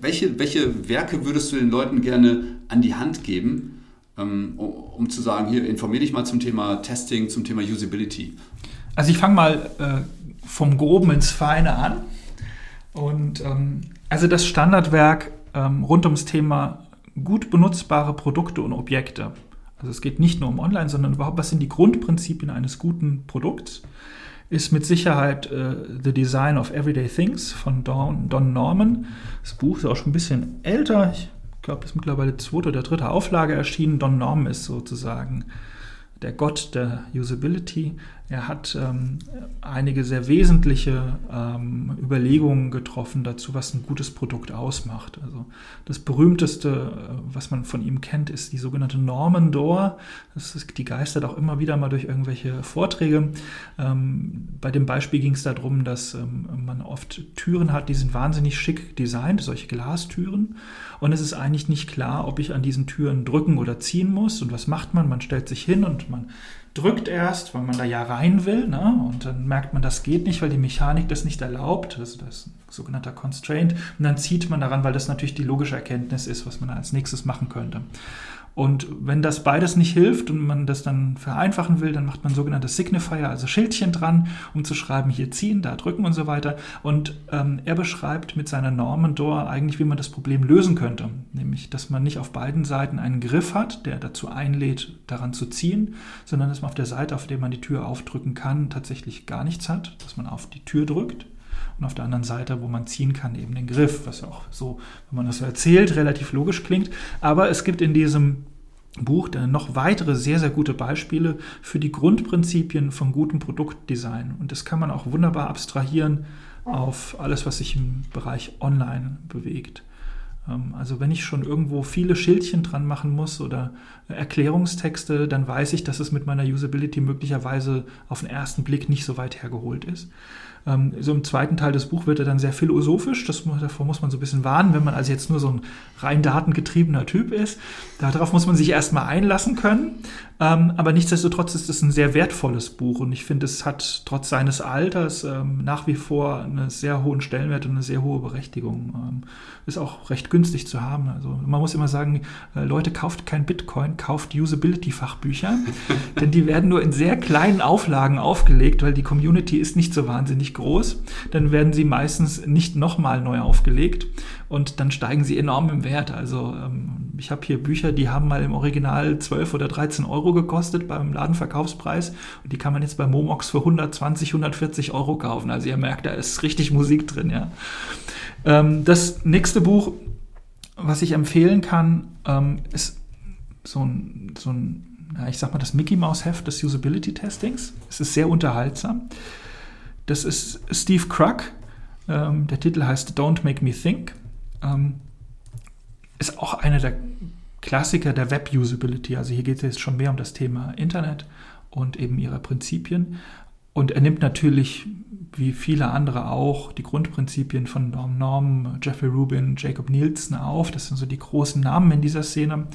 welche, welche Werke würdest du den Leuten gerne an die Hand geben, ähm, um, zu sagen, hier informiere dich mal zum Thema Testing, zum Thema Usability? Also ich fange mal äh, vom Groben ins Feine an. Und ähm, also das Standardwerk ähm, rund ums Thema gut benutzbare Produkte und Objekte. Also es geht nicht nur um Online, sondern überhaupt, was sind die Grundprinzipien eines guten Produkts? Ist mit Sicherheit äh, The Design of Everyday Things von Don, Don Norman. Das Buch ist auch schon ein bisschen älter. Ich glaube, es ist mittlerweile zweite oder dritte Auflage erschienen. Don Norman ist sozusagen der Gott der Usability. Er hat ähm, einige sehr wesentliche ähm, Überlegungen getroffen dazu, was ein gutes Produkt ausmacht. Also das berühmteste, äh, was man von ihm kennt, ist die sogenannte Norman Door. Das ist, die geistert auch immer wieder mal durch irgendwelche Vorträge. Ähm, bei dem Beispiel ging es darum, dass ähm, man oft Türen hat, die sind wahnsinnig schick designt, solche Glastüren. Und es ist eigentlich nicht klar, ob ich an diesen Türen drücken oder ziehen muss. Und was macht man? Man stellt sich hin und man drückt erst, weil man da ja rein will, ne? und dann merkt man, das geht nicht, weil die Mechanik das nicht erlaubt. Also das ist ein sogenannter Constraint. Und dann zieht man daran, weil das natürlich die logische Erkenntnis ist, was man als nächstes machen könnte. Und wenn das beides nicht hilft und man das dann vereinfachen will, dann macht man sogenannte Signifier, also Schildchen dran, um zu schreiben, hier ziehen, da drücken und so weiter. Und ähm, er beschreibt mit seiner Normendoor eigentlich, wie man das Problem lösen könnte. Nämlich, dass man nicht auf beiden Seiten einen Griff hat, der dazu einlädt, daran zu ziehen, sondern dass man auf der Seite, auf der man die Tür aufdrücken kann, tatsächlich gar nichts hat, dass man auf die Tür drückt und auf der anderen Seite, wo man ziehen kann, eben den Griff, was auch so, wenn man das so erzählt, relativ logisch klingt. Aber es gibt in diesem Buch dann noch weitere sehr, sehr gute Beispiele für die Grundprinzipien von gutem Produktdesign. Und das kann man auch wunderbar abstrahieren auf alles, was sich im Bereich Online bewegt. Ähm, also wenn ich schon irgendwo viele Schildchen dran machen muss oder Erklärungstexte, dann weiß ich, dass es mit meiner Usability möglicherweise auf den ersten Blick nicht so weit hergeholt ist. Ähm, so im zweiten Teil des Buches wird er dann sehr philosophisch. Das, davor muss man so ein bisschen warnen, wenn man also jetzt nur so ein rein datengetriebener Typ ist. Darauf muss man sich erstmal einlassen können. Ähm, aber nichtsdestotrotz ist es ein sehr wertvolles Buch und ich finde, es hat trotz seines Alters ähm, nach wie vor einen sehr hohen Stellenwert und eine sehr hohe Berechtigung. Ähm, ist auch recht günstig zu haben. Also man muss immer sagen, äh, Leute, kauft kein Bitcoin, kauft Usability-Fachbücher, denn die werden nur in sehr kleinen Auflagen aufgelegt, weil die Community ist nicht so wahnsinnig groß. Dann werden sie meistens nicht nochmal neu aufgelegt und dann steigen sie enorm im Wert. Also ähm, ich habe hier Bücher, die haben mal im Original 12 oder 13 Euro gekostet beim Ladenverkaufspreis und die kann man jetzt bei Momox für 120, 140 Euro kaufen. Also ihr merkt, da ist richtig Musik drin. Ja. Ähm, das nächste Buch, was ich empfehlen kann, ähm, ist so ein, so ein ja, ich sag mal, das Mickey Mouse Heft des Usability Testings. Es ist sehr unterhaltsam. Das ist Steve Krug. Ähm, der Titel heißt Don't Make Me Think. Ähm, ist auch einer der Klassiker der Web-Usability. Also hier geht es jetzt schon mehr um das Thema Internet und eben ihre Prinzipien. Und er nimmt natürlich, wie viele andere auch, die Grundprinzipien von Norm Norm, Jeffrey Rubin, Jacob Nielsen auf. Das sind so die großen Namen in dieser Szene.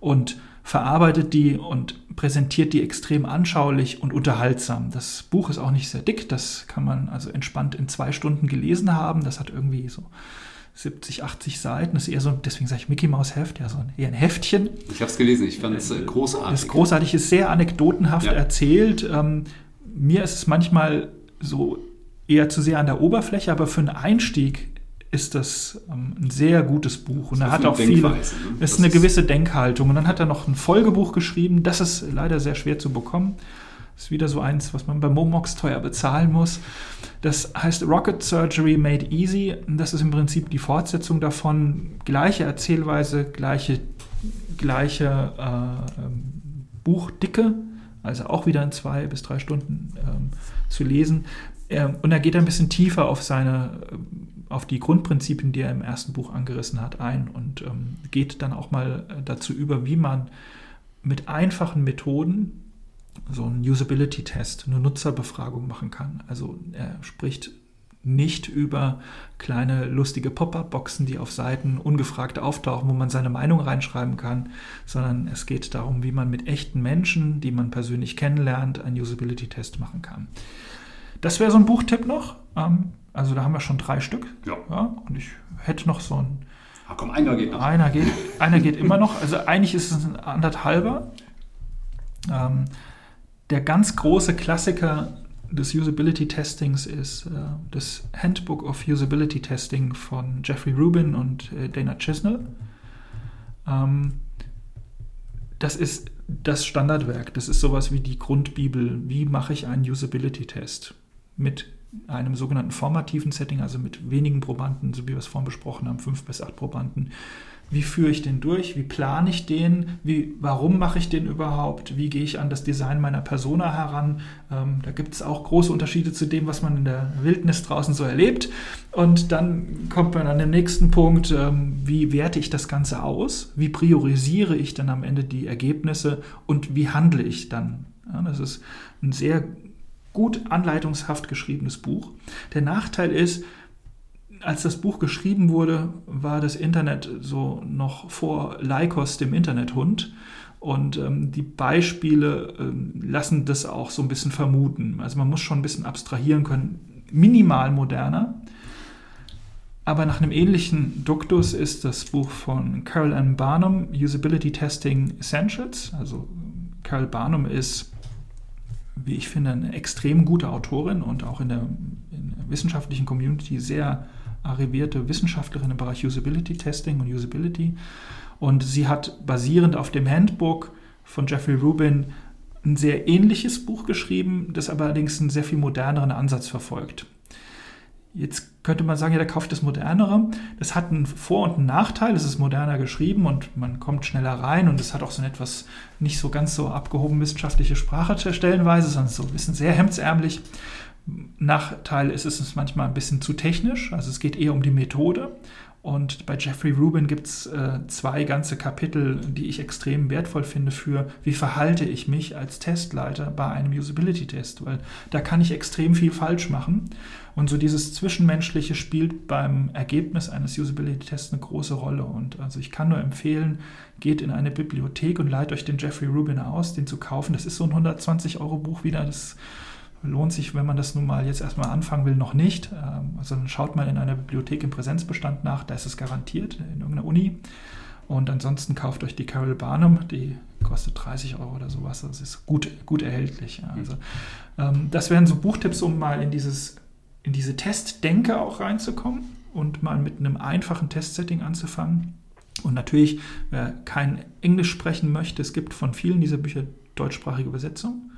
Und verarbeitet die und präsentiert die extrem anschaulich und unterhaltsam. Das Buch ist auch nicht sehr dick. Das kann man also entspannt in zwei Stunden gelesen haben. Das hat irgendwie so 70, 80 Seiten. Das ist eher so, deswegen sage ich Mickey Mouse Heft, ja, so ein, eher ein Heftchen. Ich habe es gelesen, ich fand es äh, großartig. Das ist großartig, ist sehr anekdotenhaft ja. erzählt. Ähm, mir ist es manchmal so eher zu sehr an der Oberfläche, aber für einen Einstieg ist das ähm, ein sehr gutes Buch. Und er hat auch viele, ne? ist eine gewisse Denkhaltung. Und dann hat er noch ein Folgebuch geschrieben, das ist leider sehr schwer zu bekommen. Ist wieder so eins, was man bei Momox teuer bezahlen muss. Das heißt Rocket Surgery Made Easy. Das ist im Prinzip die Fortsetzung davon. Gleiche Erzählweise, gleiche, gleiche äh, ähm, Buchdicke, also auch wieder in zwei bis drei Stunden ähm, zu lesen. Ähm, und er geht ein bisschen tiefer auf seine, äh, auf die Grundprinzipien, die er im ersten Buch angerissen hat, ein und ähm, geht dann auch mal äh, dazu über, wie man mit einfachen Methoden so einen Usability-Test, eine Nutzerbefragung machen kann. Also er spricht nicht über kleine lustige Pop-up-Boxen, die auf Seiten ungefragt auftauchen, wo man seine Meinung reinschreiben kann, sondern es geht darum, wie man mit echten Menschen, die man persönlich kennenlernt, einen Usability-Test machen kann. Das wäre so ein Buchtipp noch. Ähm, also da haben wir schon drei Stück. Ja. ja und ich hätte noch so ein. Ach komm, einer geht noch. Einer geht, einer geht immer noch. Also eigentlich ist es ein anderthalber. Ähm, der ganz große Klassiker des Usability Testings ist äh, das Handbook of Usability Testing von Jeffrey Rubin und äh, Dana Chisnell. Ähm, das ist das Standardwerk. Das ist sowas wie die Grundbibel. Wie mache ich einen Usability-Test? Mit einem sogenannten formativen Setting, also mit wenigen Probanden, so wie wir es vorhin besprochen haben, fünf bis acht Probanden wie führe ich den durch, wie plane ich den, wie, warum mache ich den überhaupt, wie gehe ich an das Design meiner Persona heran. Ähm, da gibt es auch große Unterschiede zu dem, was man in der Wildnis draußen so erlebt. Und dann kommt man an den nächsten Punkt, ähm, wie werte ich das Ganze aus, wie priorisiere ich dann am Ende die Ergebnisse und wie handle ich dann. Ja, das ist ein sehr gut anleitungshaft geschriebenes Buch. Der Nachteil ist, als das Buch geschrieben wurde, war das Internet so noch vor Lycos, dem Internethund. Und ähm, die Beispiele ähm, lassen das auch so ein bisschen vermuten. Also man muss schon ein bisschen abstrahieren können. Minimal moderner. Aber nach einem ähnlichen Duktus ist das Buch von Carol Ann Barnum, Usability Testing Essentials. Also Carol Barnum ist, wie ich finde, eine extrem gute Autorin und auch in der, in der wissenschaftlichen Community sehr arrivierte Wissenschaftlerin im Bereich Usability Testing und Usability. Und sie hat basierend auf dem Handbook von Jeffrey Rubin ein sehr ähnliches Buch geschrieben, das allerdings einen sehr viel moderneren Ansatz verfolgt. Jetzt könnte man sagen, ja, der kauft das Modernere. Das hat einen Vor- und einen Nachteil. Es ist moderner geschrieben und man kommt schneller rein und es hat auch so eine etwas nicht so ganz so abgehoben wissenschaftliche Sprache stellenweise, sondern so ein bisschen sehr hemdsärmlich. Nachteil ist, es ist manchmal ein bisschen zu technisch. Also es geht eher um die Methode. Und bei Jeffrey Rubin gibt es äh, zwei ganze Kapitel, die ich extrem wertvoll finde für, wie verhalte ich mich als Testleiter bei einem Usability-Test, weil da kann ich extrem viel falsch machen. Und so dieses Zwischenmenschliche spielt beim Ergebnis eines Usability-Tests eine große Rolle. Und also ich kann nur empfehlen, geht in eine Bibliothek und leiht euch den Jeffrey Rubin aus, den zu kaufen. Das ist so ein 120-Euro-Buch wieder. Das lohnt sich, wenn man das nun mal jetzt erstmal anfangen will, noch nicht. Ähm, also dann schaut mal in einer Bibliothek im Präsenzbestand nach, da ist es garantiert, in irgendeiner Uni. Und ansonsten kauft euch die Carol Barnum, die kostet 30 Euro oder sowas. Das ist gut, gut erhältlich. Also, ähm, das wären so Buchtipps, um mal in, dieses, in diese Testdenke auch reinzukommen und mal mit einem einfachen Testsetting anzufangen. Und natürlich, wer kein Englisch sprechen möchte, es gibt von vielen dieser Bücher deutschsprachige Übersetzungen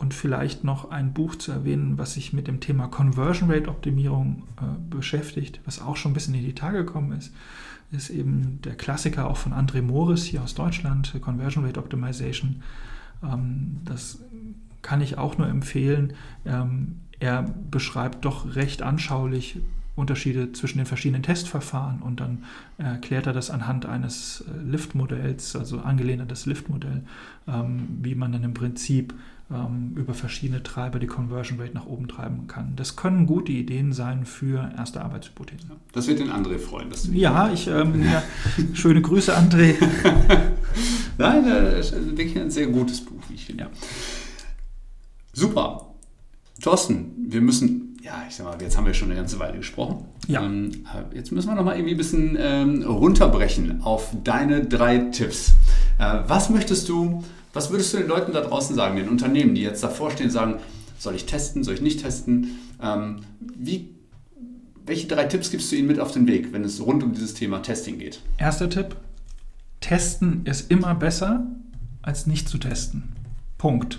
und vielleicht noch ein Buch zu erwähnen, was sich mit dem Thema Conversion Rate Optimierung äh, beschäftigt, was auch schon ein bisschen in die Tage gekommen ist, ist eben der Klassiker auch von André Morris hier aus Deutschland, Conversion Rate Optimization. Ähm, das kann ich auch nur empfehlen. Ähm, er beschreibt doch recht anschaulich Unterschiede zwischen den verschiedenen Testverfahren und dann erklärt er das anhand eines äh, Lift-Modells, also angelehnt an das Lift-Modell, ähm, wie man dann im Prinzip ähm, über verschiedene Treiber die Conversion Rate nach oben treiben kann. Das können gute Ideen sein für erste Arbeitshypothesen. Das wird den André freuen. Dass du ja, ich, ähm, ja, schöne Grüße, André. Nein, das ist wirklich ein sehr gutes Buch, wie ich finde. Ja. Super. Thorsten, wir müssen, ja, ich sag mal, jetzt haben wir schon eine ganze Weile gesprochen. Ja. Ähm, jetzt müssen wir noch mal irgendwie ein bisschen ähm, runterbrechen auf deine drei Tipps. Äh, was möchtest du was würdest du den Leuten da draußen sagen, den Unternehmen, die jetzt davor stehen, sagen, soll ich testen, soll ich nicht testen? Ähm, wie, welche drei Tipps gibst du ihnen mit auf den Weg, wenn es rund um dieses Thema Testing geht? Erster Tipp, testen ist immer besser, als nicht zu testen. Punkt.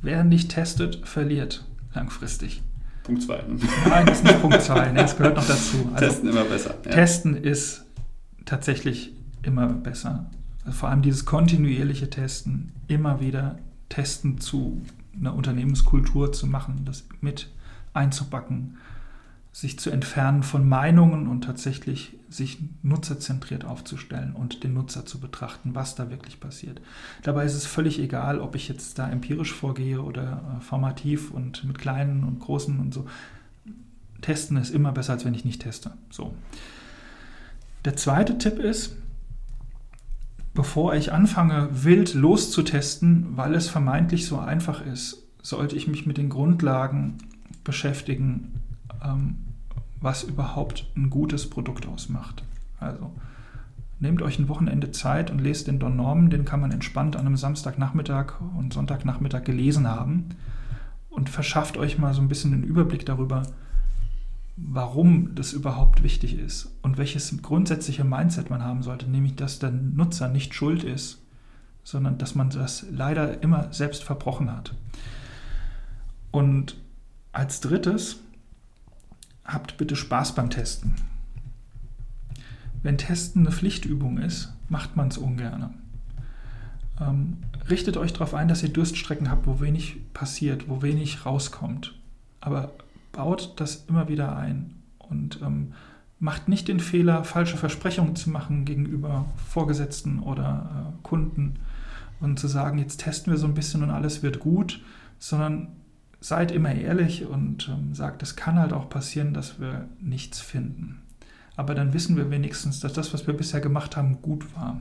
Wer nicht testet, verliert langfristig. Punkt 2. Nein, das ist nicht Punkt 2, das gehört noch dazu. Also, testen immer besser. Ja. Testen ist tatsächlich immer besser vor allem dieses kontinuierliche Testen, immer wieder Testen zu einer Unternehmenskultur zu machen, das mit einzubacken, sich zu entfernen von Meinungen und tatsächlich sich nutzerzentriert aufzustellen und den Nutzer zu betrachten, was da wirklich passiert. Dabei ist es völlig egal, ob ich jetzt da empirisch vorgehe oder äh, formativ und mit kleinen und großen und so. Testen ist immer besser, als wenn ich nicht teste. So. Der zweite Tipp ist, bevor ich anfange, wild loszutesten, weil es vermeintlich so einfach ist, sollte ich mich mit den Grundlagen beschäftigen, ähm, was überhaupt ein gutes Produkt ausmacht. Also nehmt euch ein Wochenende Zeit und lest den Don Norman, den kann man entspannt an einem Samstagnachmittag und Sonntagnachmittag gelesen haben und verschafft euch mal so ein bisschen den Überblick darüber, warum das überhaupt wichtig ist und welches grundsätzliche Mindset man haben sollte, nämlich dass der Nutzer nicht schuld ist, sondern dass man das leider immer selbst verbrochen hat. Und als drittes, habt bitte Spaß beim Testen. Wenn Testen eine Pflichtübung ist, macht man es ungern. Ähm, richtet euch darauf ein, dass ihr Durststrecken habt, wo wenig passiert, wo wenig rauskommt. Aber baut das immer wieder ein und ähm, macht nicht den Fehler, falsche Versprechungen zu machen gegenüber Vorgesetzten oder äh, Kunden und zu sagen, jetzt testen wir so ein bisschen und alles wird gut, sondern seid immer ehrlich und ähm, sagt, es kann halt auch passieren, dass wir nichts finden. Aber dann wissen wir wenigstens, dass das, was wir bisher gemacht haben, gut war.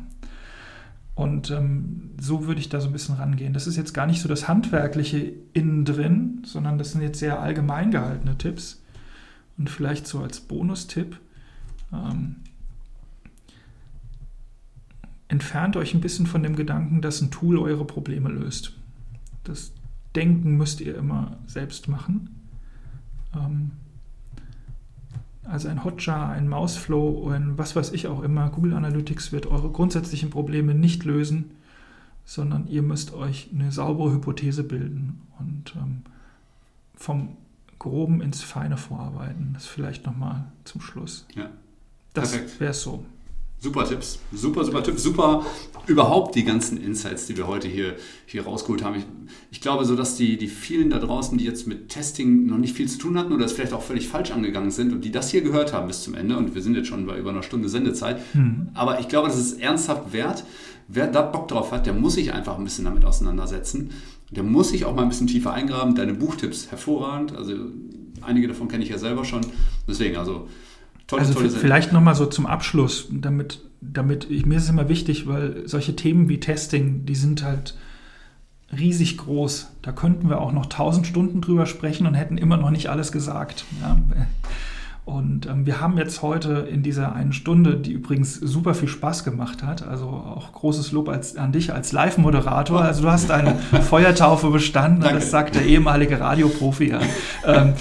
Und ähm, so würde ich da so ein bisschen rangehen. Das ist jetzt gar nicht so das Handwerkliche innen drin, sondern das sind jetzt sehr allgemein gehaltene Tipps. Und vielleicht so als Bonustipp. Ähm, entfernt euch ein bisschen von dem Gedanken, dass ein Tool eure Probleme löst. Das Denken müsst ihr immer selbst machen. Ähm, also ein Hotjar, ein Mouseflow, ein was weiß ich auch immer, Google Analytics wird eure grundsätzlichen Probleme nicht lösen, sondern ihr müsst euch eine saubere Hypothese bilden und ähm, vom Groben ins Feine vorarbeiten. Das vielleicht nochmal zum Schluss. Ja. Das wäre es so. Super Tipps, super, super Tipps, super überhaupt die ganzen Insights, die wir heute hier, hier rausgeholt haben. Ich, ich glaube so, dass die, die vielen da draußen, die jetzt mit Testing noch nicht viel zu tun hatten oder es vielleicht auch völlig falsch angegangen sind und die das hier gehört haben bis zum Ende und wir sind jetzt schon bei über einer Stunde Sendezeit, hm. aber ich glaube, das ist ernsthaft wert. Wer da Bock drauf hat, der muss sich einfach ein bisschen damit auseinandersetzen. Der muss sich auch mal ein bisschen tiefer eingraben. Deine Buchtipps hervorragend, also einige davon kenne ich ja selber schon. Deswegen, also Tolle, also tolle vielleicht nochmal so zum Abschluss, damit, damit ich, mir ist es immer wichtig, weil solche Themen wie Testing, die sind halt riesig groß. Da könnten wir auch noch tausend Stunden drüber sprechen und hätten immer noch nicht alles gesagt. Ja. Und ähm, wir haben jetzt heute in dieser einen Stunde, die übrigens super viel Spaß gemacht hat, also auch großes Lob als, an dich als Live-Moderator. Also du hast eine Feuertaufe bestanden, Danke. das sagt der ehemalige Radioprofi. Ja. Ähm,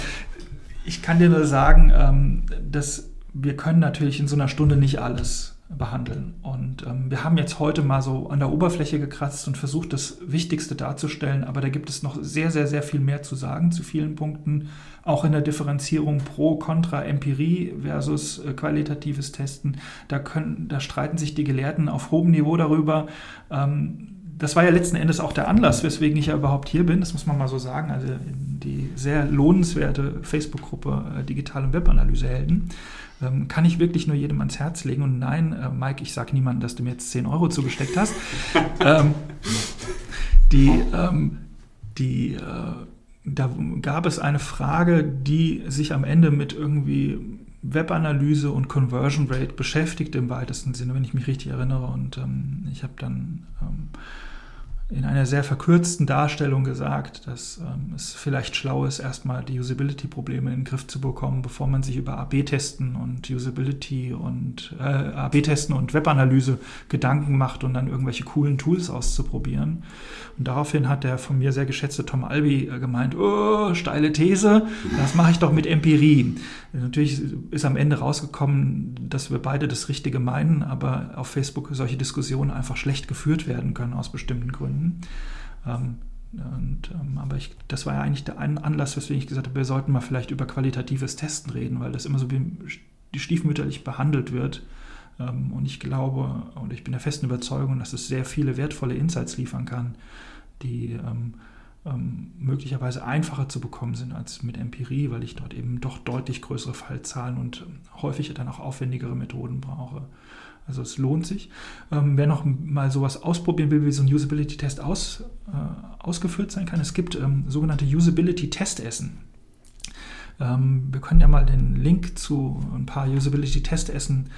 ich kann dir nur sagen, ähm, dass wir können natürlich in so einer Stunde nicht alles behandeln. Und ähm, wir haben jetzt heute mal so an der Oberfläche gekratzt und versucht, das Wichtigste darzustellen, aber da gibt es noch sehr, sehr, sehr viel mehr zu sagen zu vielen Punkten, auch in der Differenzierung pro, contra, Empirie versus äh, qualitatives Testen. Da, können, da streiten sich die Gelehrten auf hohem Niveau darüber. Ähm, das war ja letzten Endes auch der Anlass, weswegen ich ja überhaupt hier bin, das muss man mal so sagen. Also die sehr lohnenswerte Facebook-Gruppe äh, Digital- und Webanalyse-Helden ähm, kann ich wirklich nur jedem ans Herz legen. Und nein, äh, Mike, ich sage niemandem, dass du mir jetzt 10 Euro zugesteckt hast. ähm, die, ähm, die, äh, da gab es eine Frage, die sich am Ende mit irgendwie Webanalyse und Conversion Rate beschäftigt im weitesten Sinne, wenn ich mich richtig erinnere. Und ähm, ich habe dann ähm, in einer sehr verkürzten Darstellung gesagt, dass ähm, es vielleicht schlau ist, erstmal die Usability-Probleme in den Griff zu bekommen, bevor man sich über AB-Testen und Usability und äh, AB-Testen und Webanalyse Gedanken macht und dann irgendwelche coolen Tools auszuprobieren. Und daraufhin hat der von mir sehr geschätzte Tom Albi äh, gemeint, oh, steile These, das mache ich doch mit Empirie. Natürlich ist am Ende rausgekommen, dass wir beide das Richtige meinen, aber auf Facebook solche Diskussionen einfach schlecht geführt werden können aus bestimmten Gründen. Ähm, und, ähm, aber ich, das war ja eigentlich der Anlass, weswegen ich gesagt habe, wir sollten mal vielleicht über qualitatives Testen reden, weil das immer so wie stiefmütterlich behandelt wird. Ähm, und ich glaube und ich bin der festen Überzeugung, dass es sehr viele wertvolle Insights liefern kann, die ähm, ähm, möglicherweise einfacher zu bekommen sind als mit Empirie, weil ich dort eben doch deutlich größere Fallzahlen und häufig dann auch aufwendigere Methoden brauche. Also es lohnt sich. Ähm, wer noch mal sowas ausprobieren will, wie so ein Usability-Test aus, äh, ausgeführt sein kann, es gibt ähm, sogenannte Usability-Testessen. Ähm, wir können ja mal den Link zu ein paar Usability-Testessen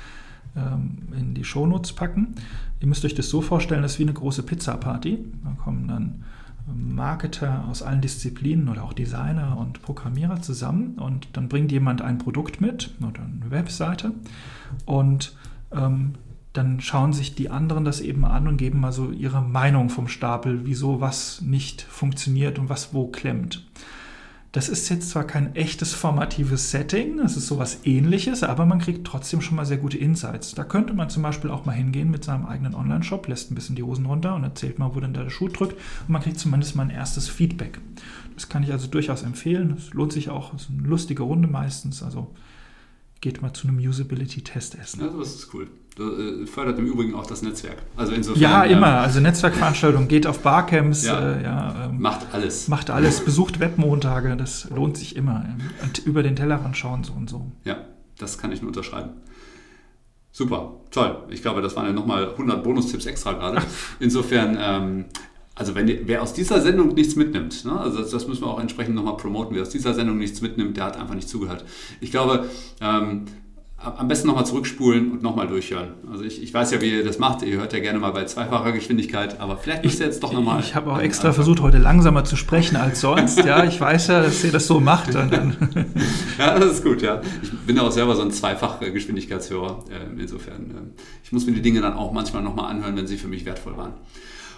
ähm, in die Shownotes packen. Ihr müsst euch das so vorstellen, das ist wie eine große Pizza-Party. Da kommen dann Marketer aus allen Disziplinen oder auch Designer und Programmierer zusammen und dann bringt jemand ein Produkt mit oder eine Webseite und ähm, dann schauen sich die anderen das eben an und geben mal so ihre Meinung vom Stapel, wieso was nicht funktioniert und was wo klemmt. Das ist jetzt zwar kein echtes formatives Setting, das ist sowas ähnliches, aber man kriegt trotzdem schon mal sehr gute Insights. Da könnte man zum Beispiel auch mal hingehen mit seinem eigenen Online-Shop, lässt ein bisschen die Hosen runter und erzählt mal, wo denn der Schuh drückt und man kriegt zumindest mal ein erstes Feedback. Das kann ich also durchaus empfehlen. Das lohnt sich auch. Das ist eine lustige Runde meistens. Also geht mal zu einem Usability-Test essen. Ja, das ist cool. Das äh, fördert im Übrigen auch das Netzwerk. Also insofern, ja, immer. Ähm, also Netzwerkveranstaltungen, geht auf Barcamps. Ja, äh, ja ähm, macht alles. Macht alles. Besucht Webmontage. Das lohnt sich immer. Und über den Tellerrand schauen so und so. Ja, das kann ich nur unterschreiben. Super, toll. Ich glaube, das waren ja nochmal 100 Bonustipps extra gerade. Insofern ähm, also wenn, wer aus dieser Sendung nichts mitnimmt, ne, also das, das, müssen wir auch entsprechend nochmal promoten, wer aus dieser Sendung nichts mitnimmt, der hat einfach nicht zugehört. Ich glaube, ähm, am besten nochmal zurückspulen und nochmal durchhören. Also ich, ich weiß ja, wie ihr das macht. Ihr hört ja gerne mal bei zweifacher Geschwindigkeit, aber vielleicht müsst ihr jetzt doch nochmal. Ich habe auch extra Anfang. versucht, heute langsamer zu sprechen als sonst. ja, ich weiß ja, dass ihr das so macht. ja, das ist gut, ja. Ich bin auch selber so ein zweifacher Geschwindigkeitshörer. Ähm, insofern, ähm, ich muss mir die Dinge dann auch manchmal nochmal anhören, wenn sie für mich wertvoll waren.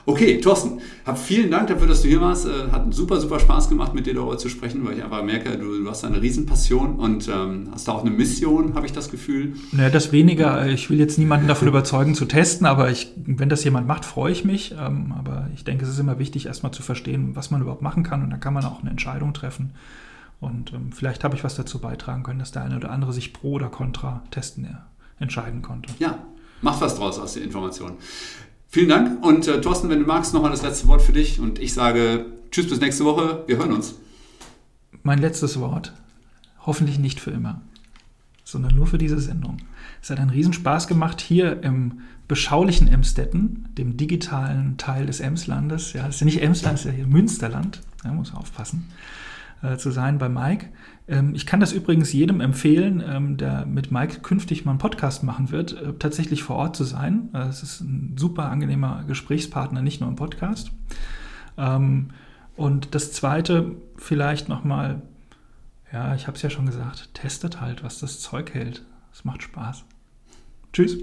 Okay, Thorsten, hab vielen Dank dafür, dass du hier warst. Äh, hat super, super Spaß gemacht, mit dir darüber zu sprechen, weil ich einfach merke, du, du hast eine Riesenpassion und ähm, hast da auch eine Mission, habe ich das Gefühl. Naja, das weniger. Ich will jetzt niemanden davon überzeugen zu testen, aber ich, wenn das jemand macht, freue ich mich. Ähm, aber ich denke, es ist immer wichtig, erstmal zu verstehen, was man überhaupt machen kann und dann kann man auch eine Entscheidung treffen. Und ähm, vielleicht habe ich was dazu beitragen können, dass der eine oder andere sich pro oder contra testen entscheiden konnte. Ja, macht was draus aus der Information. Vielen Dank und äh, Thorsten, wenn du magst, nochmal das letzte Wort für dich und ich sage Tschüss bis nächste Woche. Wir hören uns. Mein letztes Wort. Hoffentlich nicht für immer, sondern nur für diese Sendung. Es hat einen Riesenspaß gemacht, hier im beschaulichen Emstetten, dem digitalen Teil des Emslandes. Ja, das ist ja nicht Emsland, das ist ja hier Münsterland. Da ja, muss man aufpassen äh, zu sein bei Mike. Ähm, ich kann das übrigens jedem empfehlen, ähm, der mit Mike künftig mal einen Podcast machen wird, äh, tatsächlich vor Ort zu sein. Äh, es ist ein super angenehmer Gesprächspartner, nicht nur im Podcast. Ähm, und das Zweite vielleicht nochmal, ja, ich habe es ja schon gesagt, testet halt, was das Zeug hält. Es macht Spaß. Tschüss.